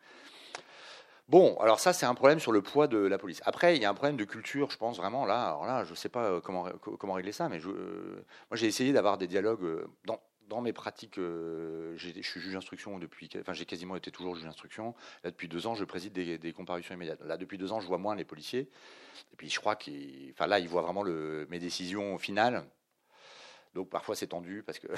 Bon, alors ça, c'est un problème sur le poids de la police. Après, il y a un problème de culture, je pense vraiment. Là, alors là, je ne sais pas comment, comment régler ça, mais moi, j'ai essayé d'avoir des dialogues dans, dans mes pratiques. je suis juge d'instruction depuis. Enfin, j'ai quasiment été toujours juge d'instruction. Là, depuis deux ans, je préside des, comparutions immédiates. Là, depuis deux ans, je vois moins les policiers. Et puis, je crois qu'ils. Enfin, là, ils voient vraiment mes décisions finales. Donc, parfois, c'est tendu parce qu'ils [LAUGHS] ne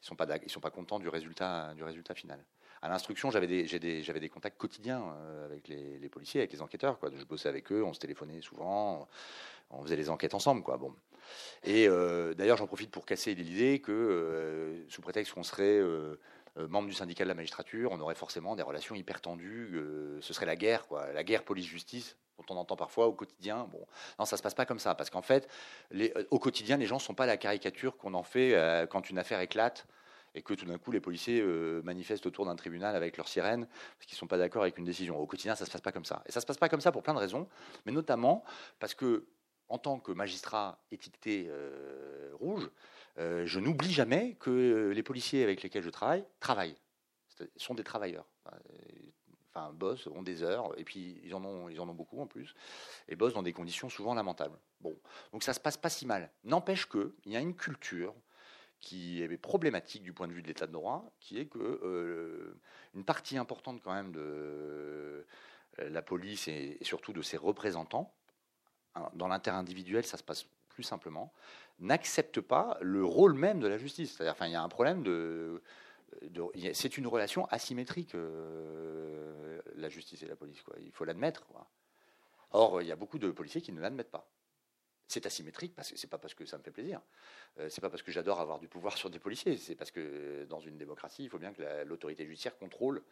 sont, pas, ils sont pas contents du résultat, du résultat final à l'instruction, j'avais des, des, des, contacts quotidiens euh, avec les, policiers, avec les enquêteurs. Quoi. Je bossais avec eux, on se téléphonait souvent, on faisait les enquêtes ensemble. Quoi. Bon. Et euh, d'ailleurs, j'en profite pour casser l'idée que, euh, sous prétexte qu'on serait membre du syndicat de la magistrature, on aurait forcément des relations hyper tendues. ce serait la guerre, quoi, la guerre police-justice on entend parfois au quotidien. Bon, non, ça se passe pas comme ça, parce qu'en fait, les, au quotidien, les gens sont pas la caricature qu'on en fait quand une affaire éclate et que tout d'un coup les policiers euh, manifestent autour d'un tribunal avec leur sirène parce qu'ils ne sont pas d'accord avec une décision. Au quotidien, ça ne se passe pas comme ça. Et ça se passe pas comme ça pour plein de raisons, mais notamment parce que, en tant que magistrat étiqueté euh, rouge, euh, je n'oublie jamais que les policiers avec lesquels je travaille travaillent, sont des travailleurs. Enfin, bossent, ont des heures, et puis ils en ont, ils en ont beaucoup en plus, et bossent dans des conditions souvent lamentables. Bon, donc ça se passe pas si mal. N'empêche qu'il y a une culture qui est problématique du point de vue de l'état de droit, qui est que euh, une partie importante quand même de euh, la police et, surtout de ses représentants, hein, dans l'inter-individuel, ça se passe plus simplement, n'accepte pas le rôle même de la justice. C'est-à-dire, enfin, il y a un problème de, c'est une relation asymétrique, euh, la justice et la police. Quoi. Il faut l'admettre. Or, il y a beaucoup de policiers qui ne l'admettent pas c'est asymétrique parce que c'est pas parce que ça me fait plaisir, euh, c'est pas parce que j'adore avoir du pouvoir sur des policiers, c'est parce que dans une démocratie, il faut bien que l'autorité judiciaire contrôle euh,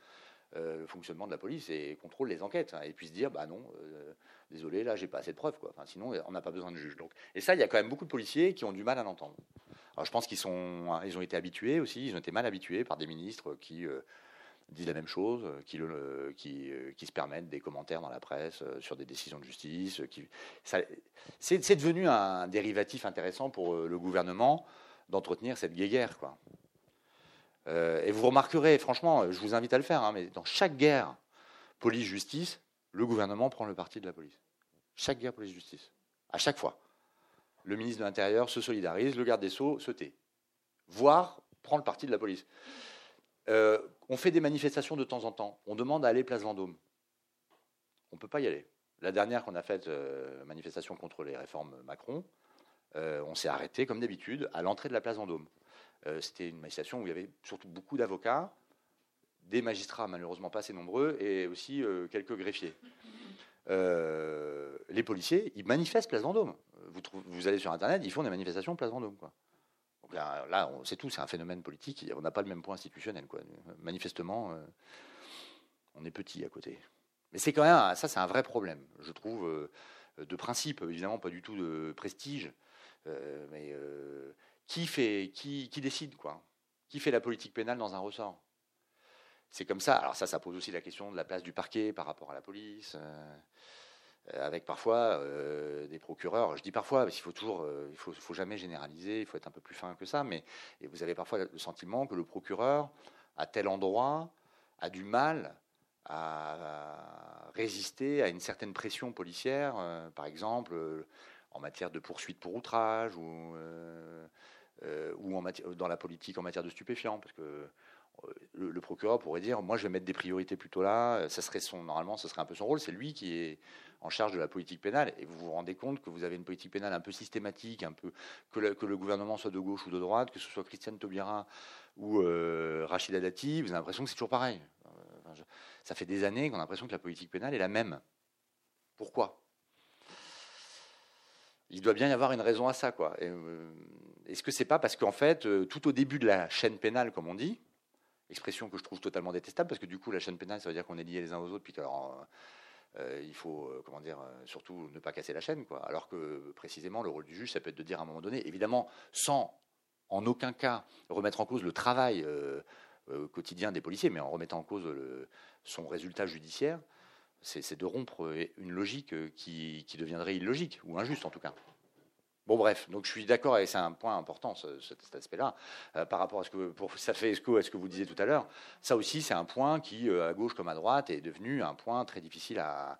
le fonctionnement de la police et contrôle les enquêtes hein, et puisse dire bah non, euh, désolé là j'ai pas assez de preuves quoi. Enfin, sinon on n'a pas besoin de juge. Donc et ça il y a quand même beaucoup de policiers qui ont du mal à l'entendre. Alors je pense qu'ils sont ils ont été habitués aussi, ils ont été mal habitués par des ministres qui disent la même chose, euh, qui, le, qui, euh, qui, se permettent des commentaires dans la presse euh, sur des décisions de justice. Qui, c'est, devenu un dérivatif intéressant pour le gouvernement d'entretenir cette guerre. Quoi. Et vous remarquerez, franchement, je vous invite à le faire, hein, mais dans chaque guerre police-justice, le gouvernement prend le parti de la police. Chaque guerre police-justice. À chaque fois. Le ministre de l'Intérieur se solidarise, le garde des Sceaux se tait. Voire prend le parti de la police. Euh, on fait des manifestations de temps en temps. On demande à aller place Vendôme. On ne peut pas y aller. La dernière qu'on a faite, euh, manifestation contre les réformes Macron, euh, on s'est arrêté, comme d'habitude, à l'entrée de la place Vendôme. C'était une manifestation où il y avait surtout beaucoup d'avocats, des magistrats malheureusement pas assez nombreux, et aussi quelques greffiers. les policiers, ils manifestent place Vendôme. Vous, allez sur Internet, ils font des manifestations place Vendôme. Quoi là, c'est tout, c'est un phénomène politique. On n'a pas le même point institutionnel. Quoi. Manifestement, euh, on est petit à côté. Mais c'est quand même, ça, c'est un vrai problème, je trouve, euh, de principe, évidemment, pas du tout de prestige. Euh, mais qui fait, qui, décide, quoi Qui fait la politique pénale dans un ressort C'est comme ça. Alors ça, ça pose aussi la question de la place du parquet par rapport à la police. Euh, avec parfois euh, des procureurs. Je dis parfois, parce qu'il faut toujours, euh, il faut, faut, jamais généraliser, il faut être un peu plus fin que ça, mais vous avez parfois le sentiment que le procureur, à tel endroit, a du mal à résister à une certaine pression policière, par exemple en matière de poursuite pour outrage ou, ou en matière, dans la politique en matière de stupéfiants, parce que le, procureur pourrait dire moi je vais mettre des priorités plutôt là ça serait son normalement ce serait un peu son rôle c'est lui qui est en charge de la politique pénale. Et vous vous rendez compte que vous avez une politique pénale un peu systématique un peu que le, gouvernement soit de gauche ou de droite que ce soit Christiane Taubira ou euh, Rachida Dati vous avez l'impression que c'est toujours pareil. Euh, ça fait des années qu'on a l'impression que la politique pénale est la même. Pourquoi? Il doit bien y avoir une raison à ça quoi. Euh, est-ce que c'est pas parce qu'en fait tout au début de la chaîne pénale comme on dit expression que je trouve totalement détestable parce que du coup la chaîne pénale ça veut dire qu'on est liés les uns aux autres puis alors euh, il faut euh, comment dire euh, surtout ne pas casser la chaîne quoi. Alors que précisément le rôle du juge ça peut être de dire à un moment donné évidemment sans en aucun cas remettre en cause le travail quotidien des policiers, mais en remettant en cause son résultat judiciaire, c'est de rompre une logique qui, deviendrait illogique, ou injuste en tout cas. Bon bref, donc je suis d'accord et c'est un point important cet aspect-là par rapport à ce que pour, ça fait écho à ce que vous disiez tout à l'heure. Ça aussi c'est un point qui à gauche comme à droite est devenu un point très difficile à,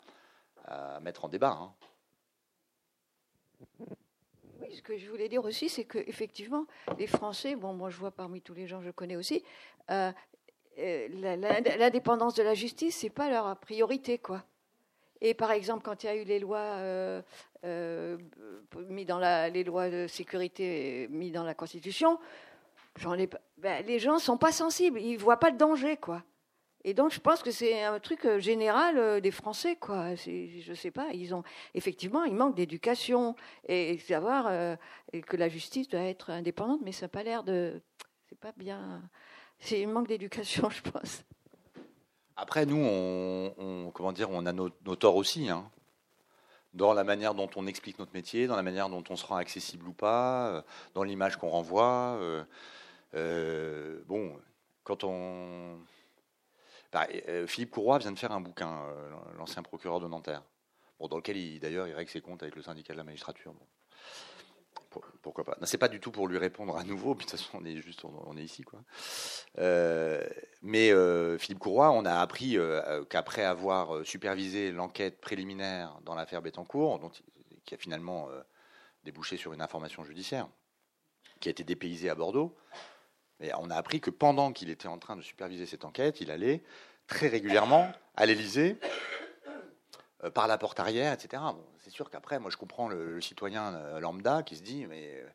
mettre en débat. Hein. Oui, ce que je voulais dire aussi, c'est qu'effectivement, les Français, bon, moi je vois parmi tous les gens que je connais aussi, euh, euh, l'indépendance de la justice, c'est pas leur priorité, quoi. Et par exemple, quand il y a eu les lois euh, mis dans les lois de sécurité mis dans la Constitution, ben, les gens sont pas sensibles, ils voient pas le danger, quoi. Et donc, je pense que c'est un truc euh, général euh, des Français, quoi. Je sais pas, ils ont effectivement, il manque d'éducation et savoir euh, que la justice doit être indépendante, mais ça n'a pas l'air de, c'est pas bien. C'est un manque d'éducation, je pense. Après, nous, on, comment dire, on a nos, torts aussi, hein. dans la manière dont on explique notre métier, dans la manière dont on se rend accessible ou pas, dans l'image qu'on renvoie. bon, quand on bah, euh, Philippe Courroy vient de faire un bouquin, euh, l'ancien procureur de Nanterre, bon, dans lequel il d'ailleurs il règle ses comptes avec le syndicat de la magistrature. Pourquoi pas C'est pas du tout pour lui répondre à nouveau. [LAUGHS] Puis de toute façon, on est juste, on, est ici, quoi. Euh, mais Philippe Courroy, on a appris qu'après avoir supervisé l'enquête préliminaire dans l'affaire Bettencourt, dont, qui a finalement débouché sur une information judiciaire, qui a été dépaysée à Bordeaux, on a appris que pendant qu'il était en train de superviser cette enquête, il allait très régulièrement à l'Élysée, euh, par la porte arrière, etc. c'est sûr qu'après, moi, je comprends le, citoyen euh, lambda qui se dit, mais euh,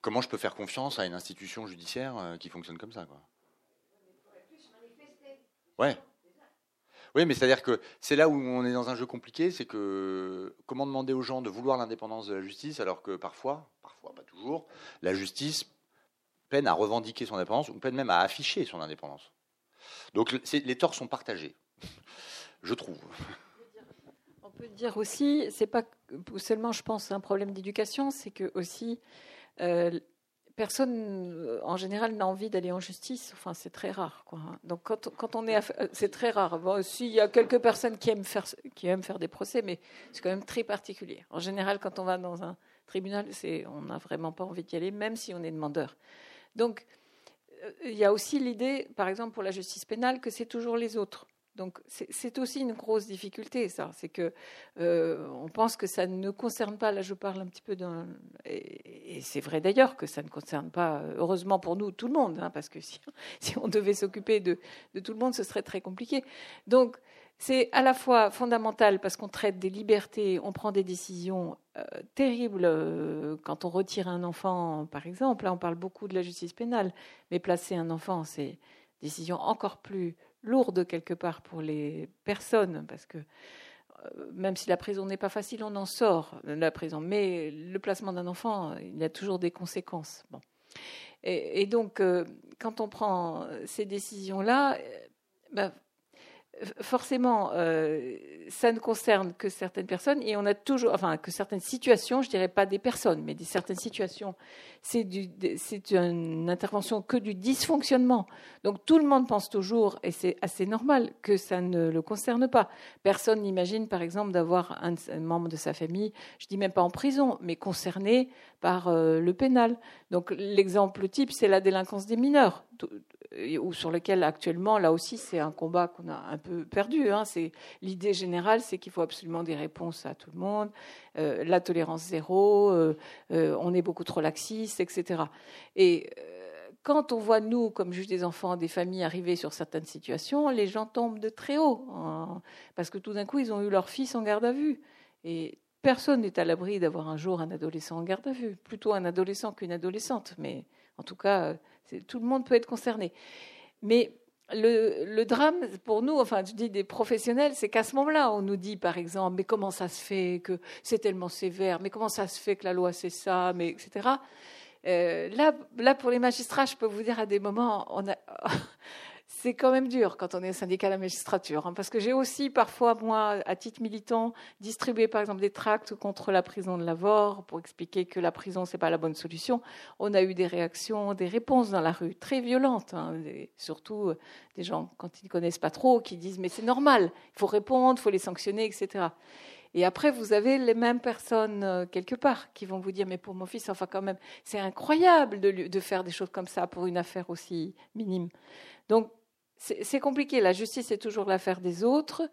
comment je peux faire confiance à une institution judiciaire qui fonctionne comme ça, quoi? Ouais. Oui, mais c'est-à-dire que c'est là où on est dans un jeu compliqué, c'est que comment demander aux gens de vouloir l'indépendance de la justice alors que parfois, parfois pas toujours, la justice peine à revendiquer son indépendance ou peine même à afficher son indépendance. Donc les torts sont partagés, [LAUGHS] je trouve. Peut dire aussi, c'est pas seulement, je pense, un problème d'éducation, c'est que aussi euh, personne, euh, en général, n'a envie d'aller en justice. Enfin, c'est très rare. Hein. Donc quand, on est, c'est très rare. Bon, s'il y a quelques personnes qui aiment faire, qui aiment faire des procès, mais c'est quand même très particulier. En général, quand on va dans un tribunal, on n'a vraiment pas envie d'y aller, même si on est demandeur. Donc, euh, il y a aussi l'idée, par exemple pour la justice pénale, que c'est toujours les autres. Donc c'est aussi une grosse difficulté, ça. C'est que euh, on pense que ça ne concerne pas. Là, je parle un petit peu d'un. Et, c'est vrai d'ailleurs que ça ne concerne pas, heureusement pour nous, tout le monde, hein, parce que si, [LAUGHS] on devait s'occuper de, tout le monde, ce serait très compliqué. Donc c'est à la fois fondamental parce qu'on traite des libertés, on prend des décisions euh, terribles euh, quand on retire un enfant, par exemple. Là, on parle beaucoup de la justice pénale, mais placer un enfant, c'est décision encore plus lourde quelque part pour les personnes parce que euh, même si la prison n'est pas facile, on en sort de la prison. Mais le placement d'un enfant, il a toujours des conséquences. Bon. Et, donc, quand on prend ces décisions-là, ben, forcément, euh, ça ne concerne que certaines personnes et on a toujours, enfin, que certaines situations, je dirais pas des personnes, mais des certaines situations, c'est une intervention que du dysfonctionnement. Donc tout le monde pense toujours, et c'est assez normal, que ça ne le concerne pas. Personne n'imagine, par exemple, d'avoir un, membre de sa famille, je dis même pas en prison, mais concerné par euh, le pénal. Donc l'exemple type, c'est la délinquance des mineurs ou sur lequel actuellement, là aussi, c'est un combat qu'on a un peu perdu. Hein. C'est l'idée générale, c'est qu'il faut absolument des réponses à tout le monde, euh, la tolérance zéro, euh, euh, on est beaucoup trop laxiste, etc. Et quand on voit nous, comme juge des enfants, des familles arriver sur certaines situations, les gens tombent de très haut, hein, parce que tout d'un coup, ils ont eu leur fils en garde à vue. Et personne n'est à l'abri d'avoir un jour un adolescent en garde à vue, plutôt un adolescent qu'une adolescente, mais en tout cas tout le monde peut être concerné. Mais le, drame pour nous, enfin je dis des professionnels, c'est qu'à ce moment-là, on nous dit par exemple, mais comment ça se fait que c'est tellement sévère, mais comment ça se fait que la loi c'est ça, mais etc. Euh, là, là, pour les magistrats, je peux vous dire à des moments, on a, c'est quand même dur quand on est syndicat à la magistrature, hein, parce que j'ai aussi parfois, moi, à titre militant, distribué par exemple des tracts contre la prison de Lavore pour expliquer que la prison c'est pas la bonne solution. On a eu des réactions, des réponses dans la rue très violentes, hein, surtout euh, des gens quand ils ne connaissent pas trop qui disent mais c'est normal, il faut répondre, il faut les sanctionner, etc. Et après, vous avez les mêmes personnes euh, quelque part qui vont vous dire, mais pour mon fils, enfin quand même, c'est incroyable de, de, faire des choses comme ça pour une affaire aussi minime. Donc, c'est compliqué. La justice est toujours l'affaire des autres.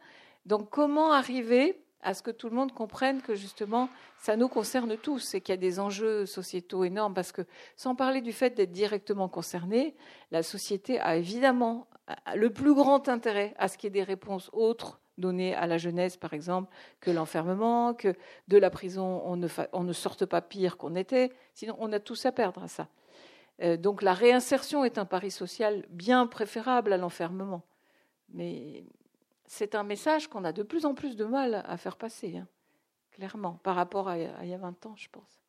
Donc, comment arriver à ce que tout le monde comprenne que justement, ça nous concerne tous et qu'il y a des enjeux sociétaux énormes? Parce que, sans parler du fait d'être directement concerné, la société a évidemment le plus grand intérêt à ce qu'il y ait des réponses autres données à la jeunesse, par exemple, que l'enfermement, que de la prison, on ne, sorte pas pire qu'on était. Sinon, on a tous à perdre à ça. Euh, donc la réinsertion est un pari social bien préférable à l'enfermement. Mais c'est un message qu'on a de plus en plus de mal à faire passer, hein, clairement, par rapport à, il y a 20 ans, je pense.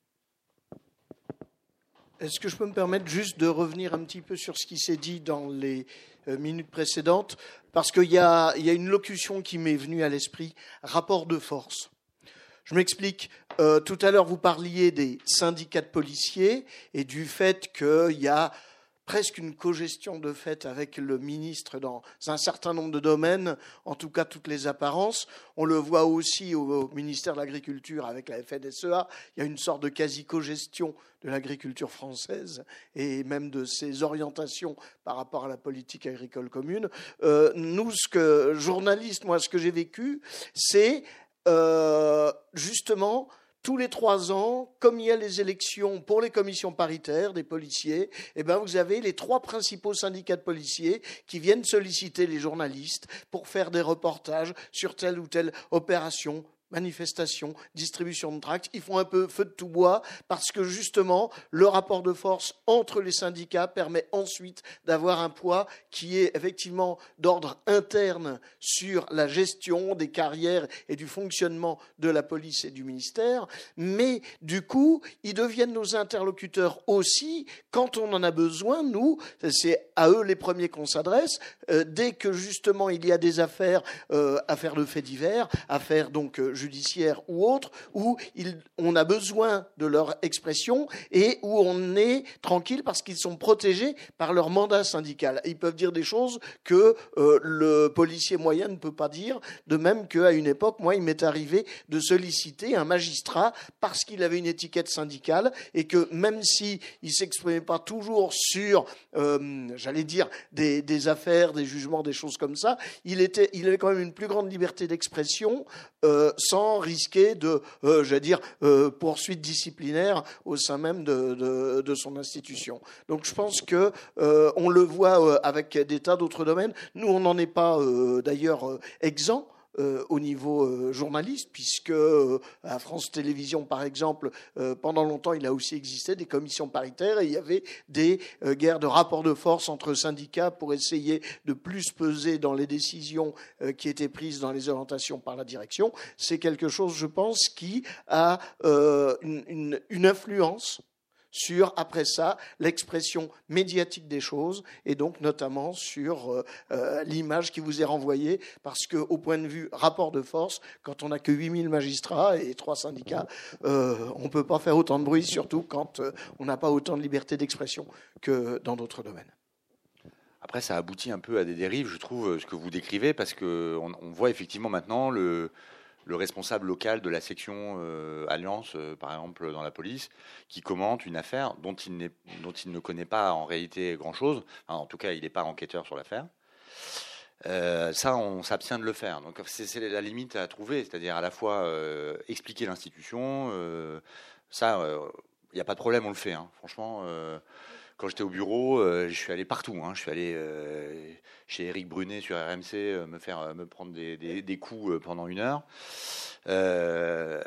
Est-ce que je peux me permettre juste de revenir un petit peu sur ce qui s'est dit dans les euh, minutes précédentes? Parce qu'il y, y a, une locution qui m'est venue à l'esprit, rapport de force. Je m'explique. Euh, tout à l'heure, vous parliez des syndicats de policiers et du fait qu'il y a presque une cogestion de fait avec le ministre dans un certain nombre de domaines, en tout cas toutes les apparences. On le voit aussi au, ministère de l'Agriculture avec la FNSEA. Il y a une sorte de quasi-cogestion de l'agriculture française et même de ses orientations par rapport à la politique agricole commune. Euh, nous, ce que journaliste, moi, ce que j'ai vécu, c'est euh, justement, tous les trois ans, comme il y a les élections pour les commissions paritaires des policiers, eh ben vous avez les trois principaux syndicats de policiers qui viennent solliciter les journalistes pour faire des reportages sur telle ou telle opération manifestations, distribution de tracts. Ils font un peu feu de tout bois parce que justement, le rapport de force entre les syndicats permet ensuite d'avoir un poids qui est effectivement d'ordre interne sur la gestion des carrières et du fonctionnement de la police et du ministère. Mais du coup, ils deviennent nos interlocuteurs aussi quand on en a besoin. Nous, c'est à eux les premiers qu'on s'adresse. Euh, dès que justement il y a des affaires, euh, affaires de faits divers, affaires donc euh, judiciaire ou autre, où on a besoin de leur expression et où on est tranquille parce qu'ils sont protégés par leur mandat syndical. Ils peuvent dire des choses que euh, le policier moyen ne peut pas dire, de même qu'à une époque, moi, il m'est arrivé de solliciter un magistrat parce qu'il avait une étiquette syndicale et que même s'il ne s'exprimait pas toujours sur, euh, j'allais dire, des, affaires, des jugements, des choses comme ça, il, était, il avait quand même une plus grande liberté d'expression euh, sans risquer de, euh, j'allais dire, euh, poursuite disciplinaire au sein même de, de, son institution. Donc je pense que on le voit avec des tas d'autres domaines. Nous, on n'en est pas d'ailleurs exempt. Euh, au niveau euh, journaliste, puisque euh, à France Télévisions, par exemple, pendant longtemps, il a aussi existé des commissions paritaires et il y avait des guerres de rapports de force entre syndicats pour essayer de plus peser dans les décisions qui étaient prises dans les orientations par la direction. C'est quelque chose, je pense, qui a une, une influence sur, après ça, l'expression médiatique des choses, et donc notamment sur euh, euh, l'image qui vous est renvoyée, parce qu'au point de vue rapport de force, quand on n'a que 8000 magistrats et trois syndicats, euh, on ne peut pas faire autant de bruit, surtout quand on n'a pas autant de liberté d'expression que dans d'autres domaines. Après, ça aboutit un peu à des dérives, je trouve, ce que vous décrivez, parce qu'on on voit effectivement maintenant le, le responsable local de la section euh, Alliance, euh, par exemple, dans la police, qui commente une affaire dont il, ne connaît pas en réalité grand-chose. en tout cas, il n'est pas enquêteur sur l'affaire. Euh, ça, on s'abstient de le faire. Donc, c'est la limite à trouver, c'est-à-dire à la fois expliquer l'institution. ça, il n'y a pas de problème, on le fait. Hein. Franchement quand j'étais au bureau, je suis allé partout. Je suis allé chez Eric Brunet sur RMC me faire me prendre des, des, coups pendant une heure. je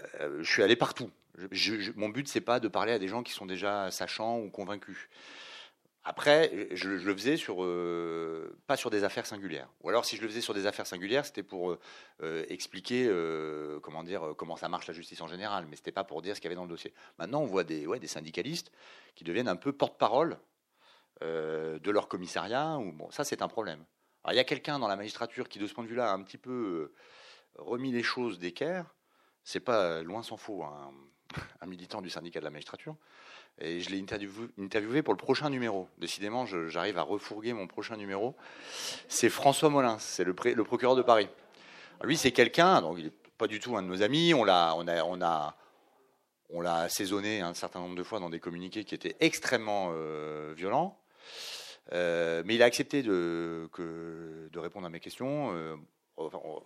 suis allé partout. mon but c'est pas de parler à des gens qui sont déjà sachants ou convaincus. Après, je, le faisais sur pas sur des affaires singulières. Ou alors, si je le faisais sur des affaires singulières, c'était pour expliquer comment dire comment ça marche la justice en général, mais c'était pas pour dire ce qu'il y avait dans le dossier. Maintenant, on voit des ouais, des syndicalistes qui deviennent un peu porte-parole euh, de leur commissariat. Ou, bon, ça, c'est un problème. Alors, il y a quelqu'un dans la magistrature qui, de ce point de vue-là, a un petit peu euh, remis les choses d'équerre. C'est pas loin s'en faut [LAUGHS] un, militant du syndicat de la magistrature. Et je l'ai interviewé, pour le prochain numéro. Décidément, j'arrive à refourguer mon prochain numéro. C'est François Molins, c'est le, procureur de Paris. Lui, c'est quelqu'un, donc il n'est pas du tout un de nos amis. On l'a, on a, on l'a assaisonné un certain nombre de fois dans des communiqués qui étaient extrêmement euh, violents. Euh, mais il a accepté de, répondre à mes questions. Euh,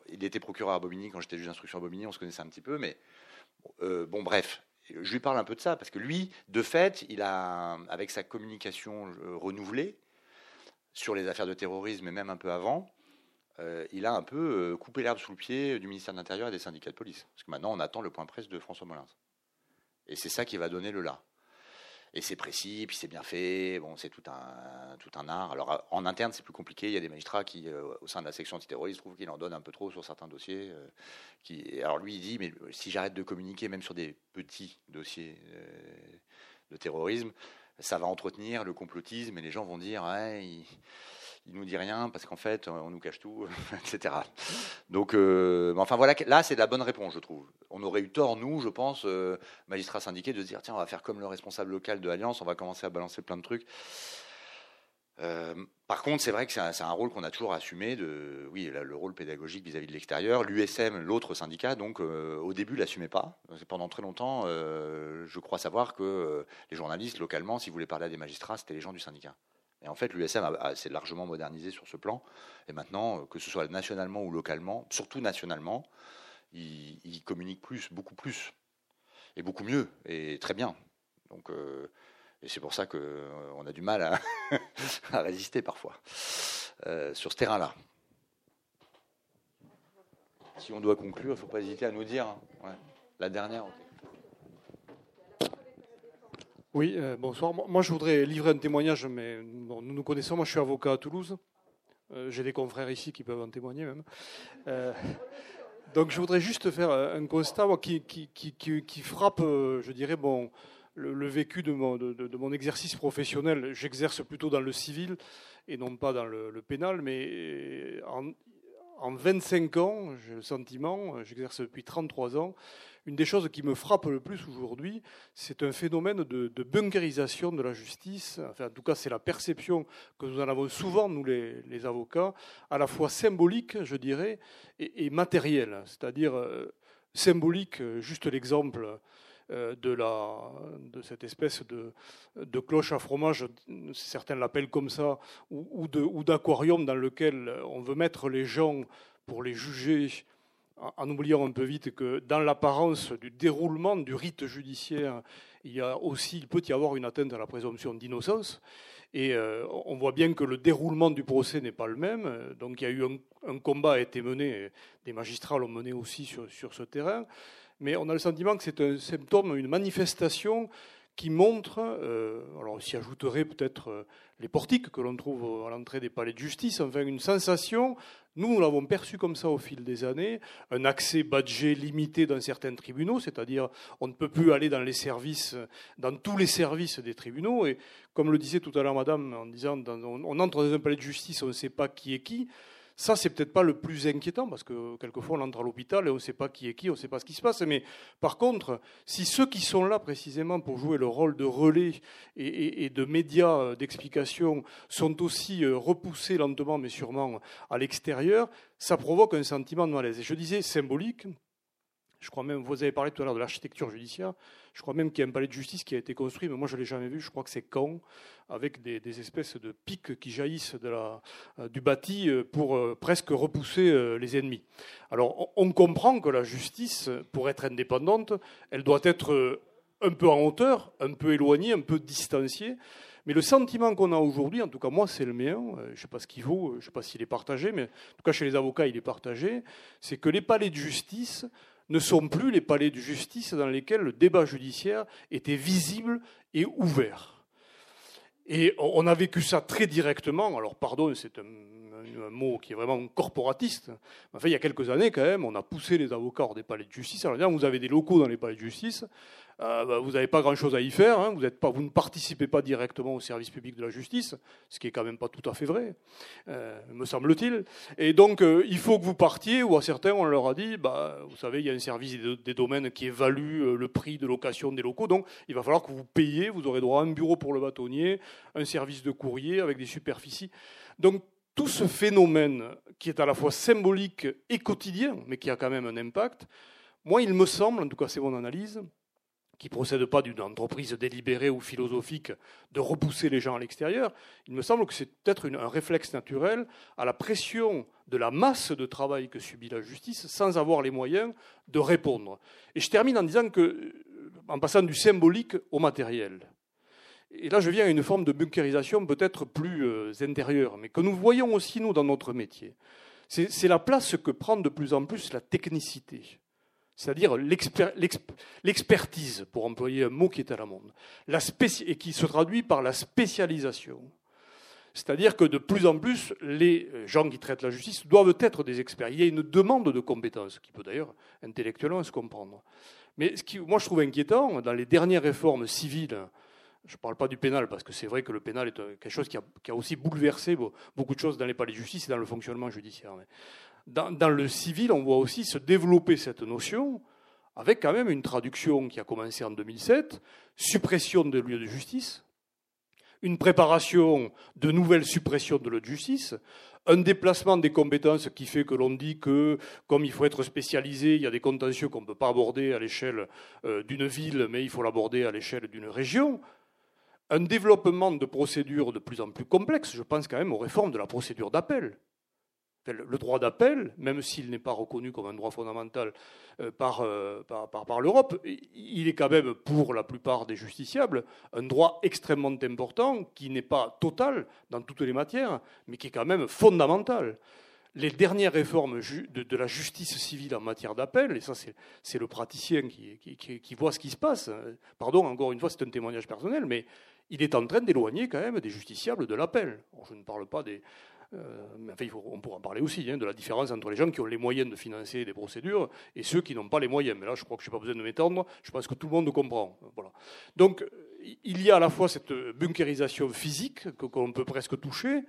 il était procureur à Bobigny quand j'étais juge d'instruction à Bobigny, on se connaissait un petit peu, mais bon, bref, je lui parle un peu de ça, parce que lui, de fait, il a, avec sa communication euh, renouvelée sur les affaires de terrorisme, et même un peu avant, euh, il a un peu coupé l'herbe sous le pied du ministère de l'Intérieur et des syndicats de police. Parce que maintenant, on attend le point presse de François Molins. Et c'est ça qui va donner le là et c'est précis, puis c'est bien fait. Bon, c'est tout un, tout un art. Alors en interne, c'est plus compliqué. Il y a des magistrats qui, euh, au sein de la section antiterroriste, trouvent qu'il en donne un peu trop sur certains dossiers. Euh, alors lui, il dit, mais si j'arrête de communiquer, même sur des petits dossiers euh, de terrorisme, ça va entretenir le complotisme et les gens vont dire, ouais, il, il nous dit rien parce qu'en fait, on nous cache tout, [LAUGHS] etc. Donc, euh, enfin voilà, là, c'est la bonne réponse, je trouve. On aurait eu tort, nous, je pense, euh, magistrats syndiqués, de se dire tiens, on va faire comme le responsable local de Alliance, on va commencer à balancer plein de trucs. Euh, par contre, c'est vrai que c'est un, rôle qu'on a toujours assumé, oui, le rôle pédagogique vis-à-vis de l'extérieur. L'USM, l'autre syndicat, donc au début, l'assumait pas. Pendant très longtemps, je crois savoir que les journalistes localement, s'ils voulaient parler à des magistrats, c'était les gens du syndicat. Et en fait, l'USM s'est largement modernisé sur ce plan. Et maintenant, que ce soit nationalement ou localement, surtout nationalement, il, communique plus, beaucoup plus, et beaucoup mieux, et très bien. Donc, euh, et c'est pour ça qu'on euh, a du mal [LAUGHS] à, résister parfois euh, sur ce terrain-là. Si on doit conclure, il ne faut pas hésiter à nous dire. Hein. La dernière. Oui, euh, bonsoir. Moi, je voudrais livrer un témoignage, mais nous nous connaissons. Moi, je suis avocat à Toulouse. Euh, J'ai des confrères ici qui peuvent en témoigner même. Euh, donc, je voudrais juste faire un constat qui, frappe, je dirais, bon, le, vécu de mon, exercice professionnel. J'exerce plutôt dans le civil et non pas dans le, pénal, mais en 25 ans, j'ai le sentiment, j'exerce depuis 33 ans, une des choses qui me frappe le plus aujourd'hui, c'est un phénomène de, bunkerisation de la justice. Enfin, en tout cas, c'est la perception que nous en avons souvent, nous les, avocats, à la fois symbolique, je dirais, et, matérielle. C'est-à-dire euh, symbolique, juste l'exemple euh, de, la, de cette espèce de, de, cloche à fromage, certains l'appellent comme ça, ou, ou d'aquarium dans lequel on veut mettre les gens pour les juger en oubliant un peu vite que dans l'apparence du déroulement du rite judiciaire, il, y a aussi, il peut y avoir une atteinte à la présomption d'innocence. Et euh, on voit bien que le déroulement du procès n'est pas le même. Donc il y a eu un, un, combat a été mené, des magistrats l'ont mené aussi sur, sur ce terrain. Mais on a le sentiment que c'est un symptôme, une manifestation qui montre, euh, alors s'y ajouterait peut-être euh, les portiques que l'on trouve à l'entrée des palais de justice, enfin une sensation, nous, nous l'avons perçu comme ça au fil des années, un accès badgé limité dans certains tribunaux, c'est-à-dire on ne peut plus aller dans les services, dans tous les services des tribunaux, et comme le disait tout à l'heure madame, en disant, on entre dans un palais de justice, on ne sait pas qui est qui, ça, c'est peut-être pas le plus inquiétant parce que quelquefois on entre à l'hôpital et on ne sait pas qui est qui, on ne sait pas ce qui se passe. Mais par contre, si ceux qui sont là précisément pour jouer le rôle de relais et, de médias euh, d'explication sont aussi euh, repoussés lentement mais sûrement à l'extérieur, ça provoque un sentiment de malaise. Et je disais symbolique, je crois même, vous avez parlé tout à l'heure de l'architecture judiciaire. Je crois même qu'il y a un palais de justice qui a été construit, mais moi je ne l'ai jamais vu. Je crois que c'est Caen, avec des, espèces de pics qui jaillissent euh, du bâti euh, pour euh, presque repousser les ennemis. Alors on, comprend que la justice, pour être indépendante, elle doit être un peu en hauteur, un peu éloignée, un peu distanciée. Mais le sentiment qu'on a aujourd'hui, en tout cas moi c'est le mien, je ne sais pas ce qu'il vaut, je ne sais pas s'il est partagé, mais en tout cas chez les avocats il est partagé, c'est que les palais de justice ne sont plus les palais de justice dans lesquels le débat judiciaire était visible et ouvert. Et on a vécu ça très directement. Alors, pardon, c'est un, mot qui est vraiment corporatiste. Enfin, il y a quelques années, quand même, on a poussé les avocats hors des palais de justice. Alors, vous avez des locaux dans les palais de justice. Euh, bah, vous n'avez pas grand-chose à y faire. Hein. Vous, ne participez pas directement au service public de la justice, ce qui est quand même pas tout à fait vrai, euh, me semble-t-il. Et donc, euh, il faut que vous partiez, ou à certains, on leur a dit, bah, vous savez, il y a un service des, domaines qui évalue le prix de location des locaux, donc il va falloir que vous payiez, vous aurez droit à un bureau pour le bâtonnier, un service de courrier avec des superficies. Donc, tout ce phénomène qui est à la fois symbolique et quotidien, mais qui a quand même un impact, moi, il me semble, en tout cas c'est mon analyse, qui ne procède pas d'une entreprise délibérée ou philosophique de repousser les gens à l'extérieur, il me semble que c'est peut-être un réflexe naturel à la pression de la masse de travail que subit la justice sans avoir les moyens de répondre. Et je termine en disant que, euh, en passant du symbolique au matériel, et là je viens à une forme de bunkérisation peut-être plus euh, intérieure, mais que nous voyons aussi nous dans notre métier, c'est la place que prend de plus en plus la technicité c'est-à-dire l'expertise, pour employer un mot qui est à la mode, et qui se traduit par la spécialisation. C'est-à-dire que de plus en plus, les gens qui traitent la justice doivent être des experts. Il y a une demande de compétences, qui peut d'ailleurs intellectuellement se comprendre. Mais ce qui, moi, je trouve inquiétant, dans les dernières réformes civiles, je ne parle pas du pénal, parce que c'est vrai que le pénal est quelque chose qui a, qui a, aussi bouleversé beaucoup de choses dans les palais de justice et dans le fonctionnement judiciaire dans, le civil, on voit aussi se développer cette notion, avec quand même une traduction qui a commencé en 2007, suppression des lieux de justice, une préparation de nouvelles suppressions de lieux de justice, un déplacement des compétences qui fait que l'on dit que, comme il faut être spécialisé, il y a des contentieux qu'on ne peut pas aborder à l'échelle euh, d'une ville, mais il faut l'aborder à l'échelle d'une région. Un développement de procédures de plus en plus complexes, je pense quand même aux réformes de la procédure d'appel le droit d'appel, même s'il n'est pas reconnu comme un droit fondamental euh, euh, par, par, par, l'Europe, il est quand même, pour la plupart des justiciables, un droit extrêmement important qui n'est pas total dans toutes les matières, mais qui est quand même fondamental. Les dernières réformes de, la justice civile en matière d'appel, et ça c'est le praticien qui, qui, qui, voit ce qui se passe, pardon, encore une fois c'est un témoignage personnel, mais il est en train d'éloigner quand même des justiciables de l'appel. Je ne parle pas des, euh, on pourra parler aussi, hein, de la différence entre les gens qui ont les moyens de financer des procédures et ceux qui n'ont pas les moyens. Mais là, je crois que je n'ai pas besoin de m'étendre, je pense que tout le monde comprend. Donc, il y a à la fois cette bunkérisation physique qu'on peut presque toucher,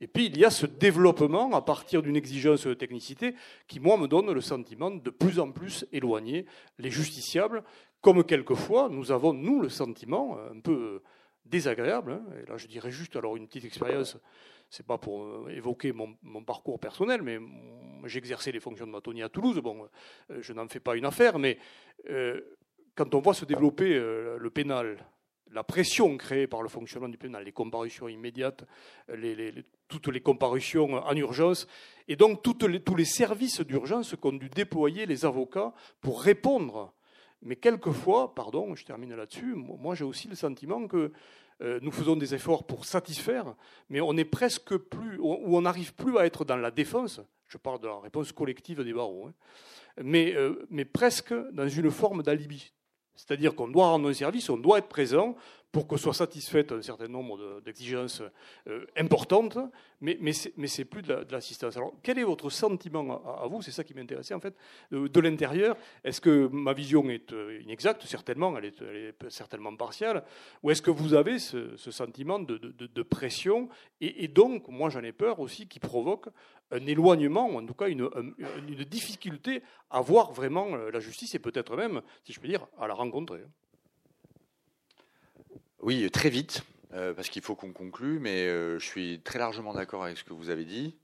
et puis il y a ce développement à partir d'une exigence de technicité qui, moi, me donne le sentiment de plus en plus éloigner les justiciables, comme quelquefois nous avons, nous, le sentiment un peu désagréable, hein, et là je dirais juste alors une petite expérience c'est pas pour euh, évoquer mon, parcours personnel, mais exercé les fonctions de bâtonnier à Toulouse. Bon, euh, je n'en fais pas une affaire, mais euh, quand on voit se développer le pénal, la pression créée par le fonctionnement du pénal, les comparutions immédiates, toutes les comparutions en urgence, et donc tous les services d'urgence qu'ont dû déployer les avocats pour répondre. Mais quelquefois, pardon, je termine là-dessus, moi j'ai aussi le sentiment que nous faisons des efforts pour satisfaire, mais on est presque plus, ou on n'arrive plus à être dans la défense. Je parle de la réponse collective des barreaux, hein, mais, euh, mais presque dans une forme d'alibi. C'est-à-dire qu'on doit rendre un service, on doit être présent, pour que soit satisfaite un certain nombre d'exigences euh, importantes, mais, mais c'est plus de l'assistance. Alors, quel est votre sentiment à, vous? C'est ça qui m'intéressait, en fait, de, l'intérieur. Est-ce que ma vision est euh, inexacte? Certainement, elle est, certainement partielle. Ou est-ce que vous avez ce, sentiment de, pression? Et, donc, moi j'en ai peur aussi, qui provoque un éloignement, ou en tout cas une, une difficulté à voir vraiment euh, la justice et peut-être même, si je peux dire, à la rencontrer. Oui, très vite, euh, parce qu'il faut qu'on conclue, mais euh, je suis très largement d'accord avec ce que vous avez dit.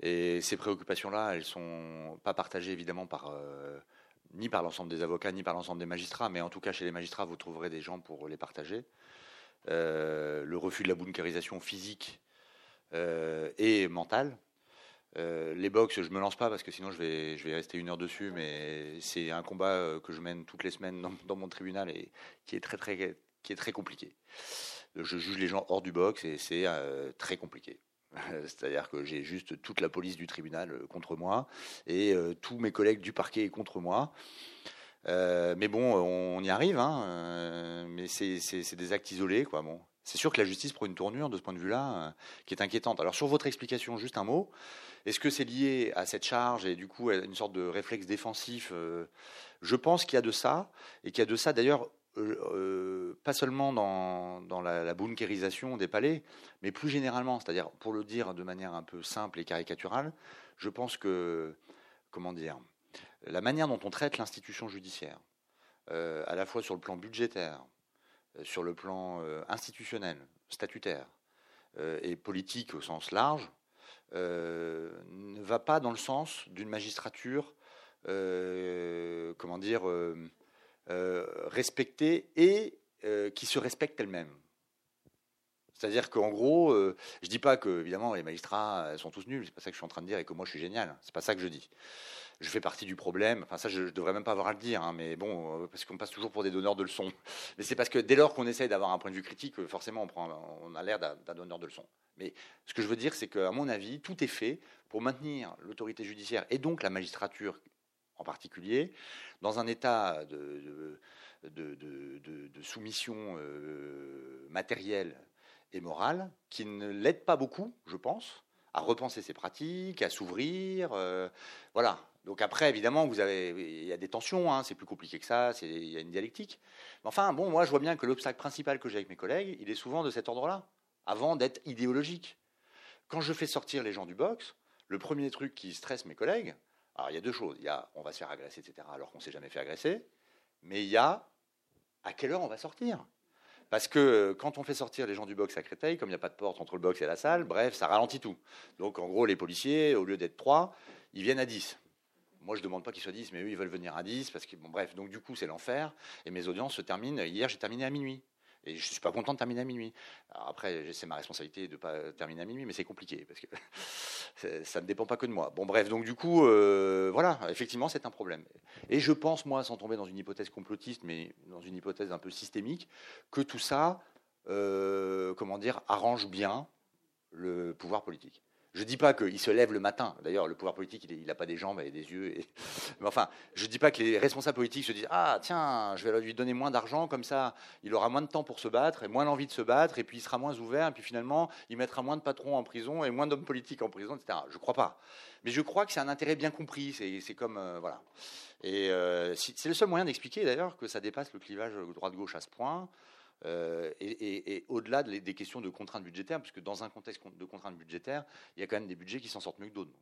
Et ces préoccupations-là, elles ne sont pas partagées évidemment par, euh, ni par l'ensemble des avocats, ni par l'ensemble des magistrats, mais en tout cas chez les magistrats, vous trouverez des gens pour les partager. le refus de la bunkérisation physique et mentale. les box, je me lance pas parce que sinon je vais, je vais rester une heure dessus, mais c'est un combat que je mène toutes les semaines dans, mon tribunal et qui est très très qui est très compliqué. Je juge les gens hors du box et c'est euh, très compliqué. [LAUGHS] C'est-à-dire que j'ai juste toute la police du tribunal euh, contre moi et euh, tous mes collègues du parquet contre moi. mais bon, on y arrive, hein, mais c'est des actes isolés, quoi. Bon. C'est sûr que la justice prend une tournure de ce point de vue-là qui est inquiétante. Alors sur votre explication, juste un mot. Est-ce que c'est lié à cette charge et du coup à une sorte de réflexe défensif Je pense qu'il y a de ça et qu'il y a de ça d'ailleurs euh, pas seulement dans, la, la bunkérisation des palais, mais plus généralement. C'est-à-dire, pour le dire de manière un peu simple et caricaturale, je pense que, comment dire, la manière dont on traite l'institution judiciaire, à la fois sur le plan budgétaire, euh, sur le plan euh, institutionnel, statutaire euh, et politique au sens large, ne va pas dans le sens d'une magistrature, comment dire, respectée et qui se respecte elle-même. C'est-à-dire qu'en gros, je je dis pas que évidemment les magistrats sont tous nuls, c'est pas ça que je suis en train de dire et que moi je suis génial, c'est pas ça que je dis je fais partie du problème. Enfin, ça, je, ne devrais même pas avoir à le dire, hein, mais bon, euh, parce qu'on passe toujours pour des donneurs de leçons. [LAUGHS] Mais c'est parce que dès lors qu'on essaye d'avoir un point de vue critique, euh, forcément, on, prend, on a l'air d'un donneur de leçons. Mais ce que je veux dire, c'est qu'à mon avis, tout est fait pour maintenir l'autorité judiciaire et donc la magistrature en particulier dans un état de, soumission euh, matérielle et morale qui ne l'aide pas beaucoup, je pense, à repenser ses pratiques, à s'ouvrir. voilà, donc après, évidemment, vous avez, il y a des tensions, hein, c'est plus compliqué que ça, il y a une dialectique. Mais enfin, bon, moi, je vois bien que l'obstacle principal que j'ai avec mes collègues, il est souvent de cet ordre-là, avant d'être idéologique. Quand je fais sortir les gens du box, le premier truc qui stresse mes collègues, alors il y a deux choses. Il y a on va se faire agresser, etc., alors qu'on ne s'est jamais fait agresser. Mais il y a à quelle heure on va sortir? Parce que quand on fait sortir les gens du box à Créteil, comme il n'y a pas de porte entre le box et la salle, bref, ça ralentit tout. Donc en gros, les policiers, au lieu d'être trois, ils viennent à 10. Moi, je ne demande pas qu'ils soient 10, mais eux, ils veulent venir à 10, parce que, bon, bref, donc du coup, c'est l'enfer. Et mes audiences se terminent. Hier, j'ai terminé à minuit. Et je ne suis pas content de terminer à minuit. après, c'est ma responsabilité de ne pas terminer à minuit, mais c'est compliqué, parce que [LAUGHS] ça ne dépend pas que de moi. Bon, bref, donc du coup, euh, voilà, effectivement, c'est un problème. Et je pense, moi, sans tomber dans une hypothèse complotiste, mais dans une hypothèse un peu systémique, que tout ça, euh, comment dire, arrange bien le pouvoir politique. Je ne dis pas qu'il se lève le matin. D'ailleurs, le pouvoir politique, il n'a pas des jambes et des yeux. [LAUGHS] Mais enfin, je ne dis pas que les responsables politiques se disent Ah, tiens, je vais lui donner moins d'argent, comme ça, il aura moins de temps pour se battre et moins l'envie de se battre, et puis il sera moins ouvert, et puis finalement, il mettra moins de patrons en prison et moins d'hommes politiques en prison, etc. Je ne crois pas. Mais je crois que c'est un intérêt bien compris. C'est comme. Euh, voilà. Et euh, c'est le seul moyen d'expliquer, d'ailleurs, que ça dépasse le clivage droite-gauche à ce point. Euh, et, au-delà des questions de contraintes budgétaires, puisque dans un contexte de contraintes budgétaires, il y a quand même des budgets qui s'en sortent mieux que d'autres.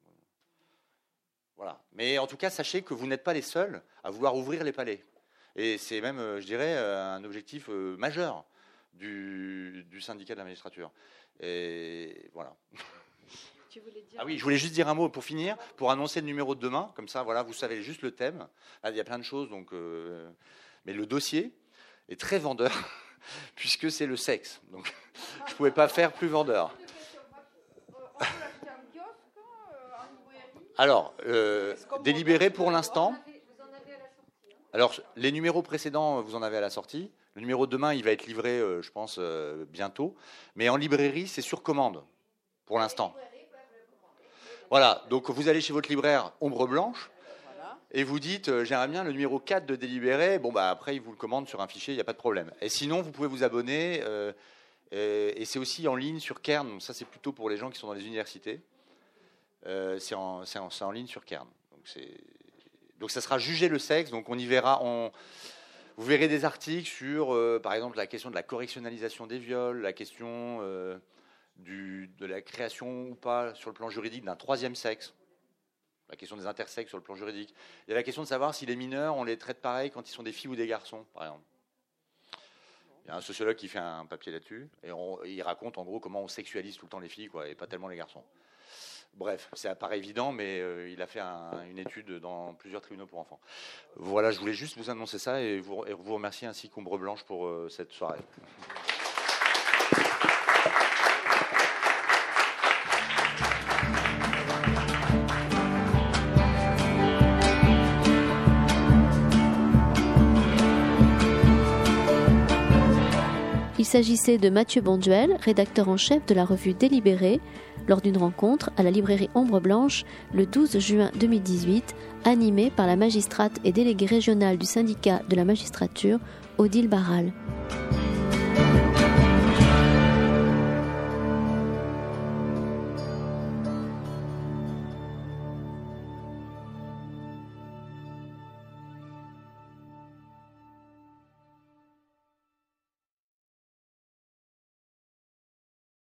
Voilà. Mais en tout cas, sachez que vous n'êtes pas les seuls à vouloir ouvrir les palais. Et c'est même, euh, je dirais, euh, un objectif majeur du, syndicat de la magistrature. Et voilà. ah oui, je voulais juste dire un mot pour finir, pour annoncer le numéro de demain. Comme ça, voilà, vous savez juste le thème. il y a plein de choses, donc, mais le dossier est très vendeur. [LAUGHS] puisque c'est le sexe. Donc, [LAUGHS] je ne pouvais pas faire plus vendeur. [LAUGHS] Alors, euh, délibéré pour l'instant. Alors, les numéros précédents, vous en avez à la sortie. Le numéro de demain, il va être livré, euh, je pense, euh, bientôt. Mais en librairie, c'est sur commande, pour l'instant. Voilà, donc vous allez chez votre libraire Ombre Blanche, et vous dites euh, j'aimerais bien le numéro 4 de délibéré, bon bah après il vous le commande sur un fichier, il n'y a pas de problème. Et sinon vous pouvez vous abonner euh, et, c'est aussi en ligne sur Kern, ça c'est plutôt pour les gens qui sont dans les universités. Euh, c'est en, ligne sur Kern. Donc, donc ça sera juger le sexe, donc on y verra, vous verrez des articles sur par exemple la question de la correctionnalisation des viols, la question de la création ou pas sur le plan juridique d'un troisième sexe la question des intersexes sur le plan juridique. Il y a la question de savoir si les mineurs, on les traite pareil quand ils sont des filles ou des garçons, par exemple. Il y a un sociologue qui fait un papier là-dessus, et il raconte en gros comment on sexualise tout le temps les filles, quoi, et pas tellement les garçons. Bref, ça paraît évident, mais euh, il a fait une étude dans plusieurs tribunaux pour enfants. Voilà, je voulais juste vous annoncer ça et vous, remercier ainsi qu'Ombre Blanche pour euh, cette soirée. S'agissait de Mathieu Bonduel, rédacteur en chef de la revue Délibéré, lors d'une rencontre à la librairie Ombre Blanche le 12 juin 2018, animée par la magistrate et déléguée régionale du syndicat de la magistrature, Odile Barral.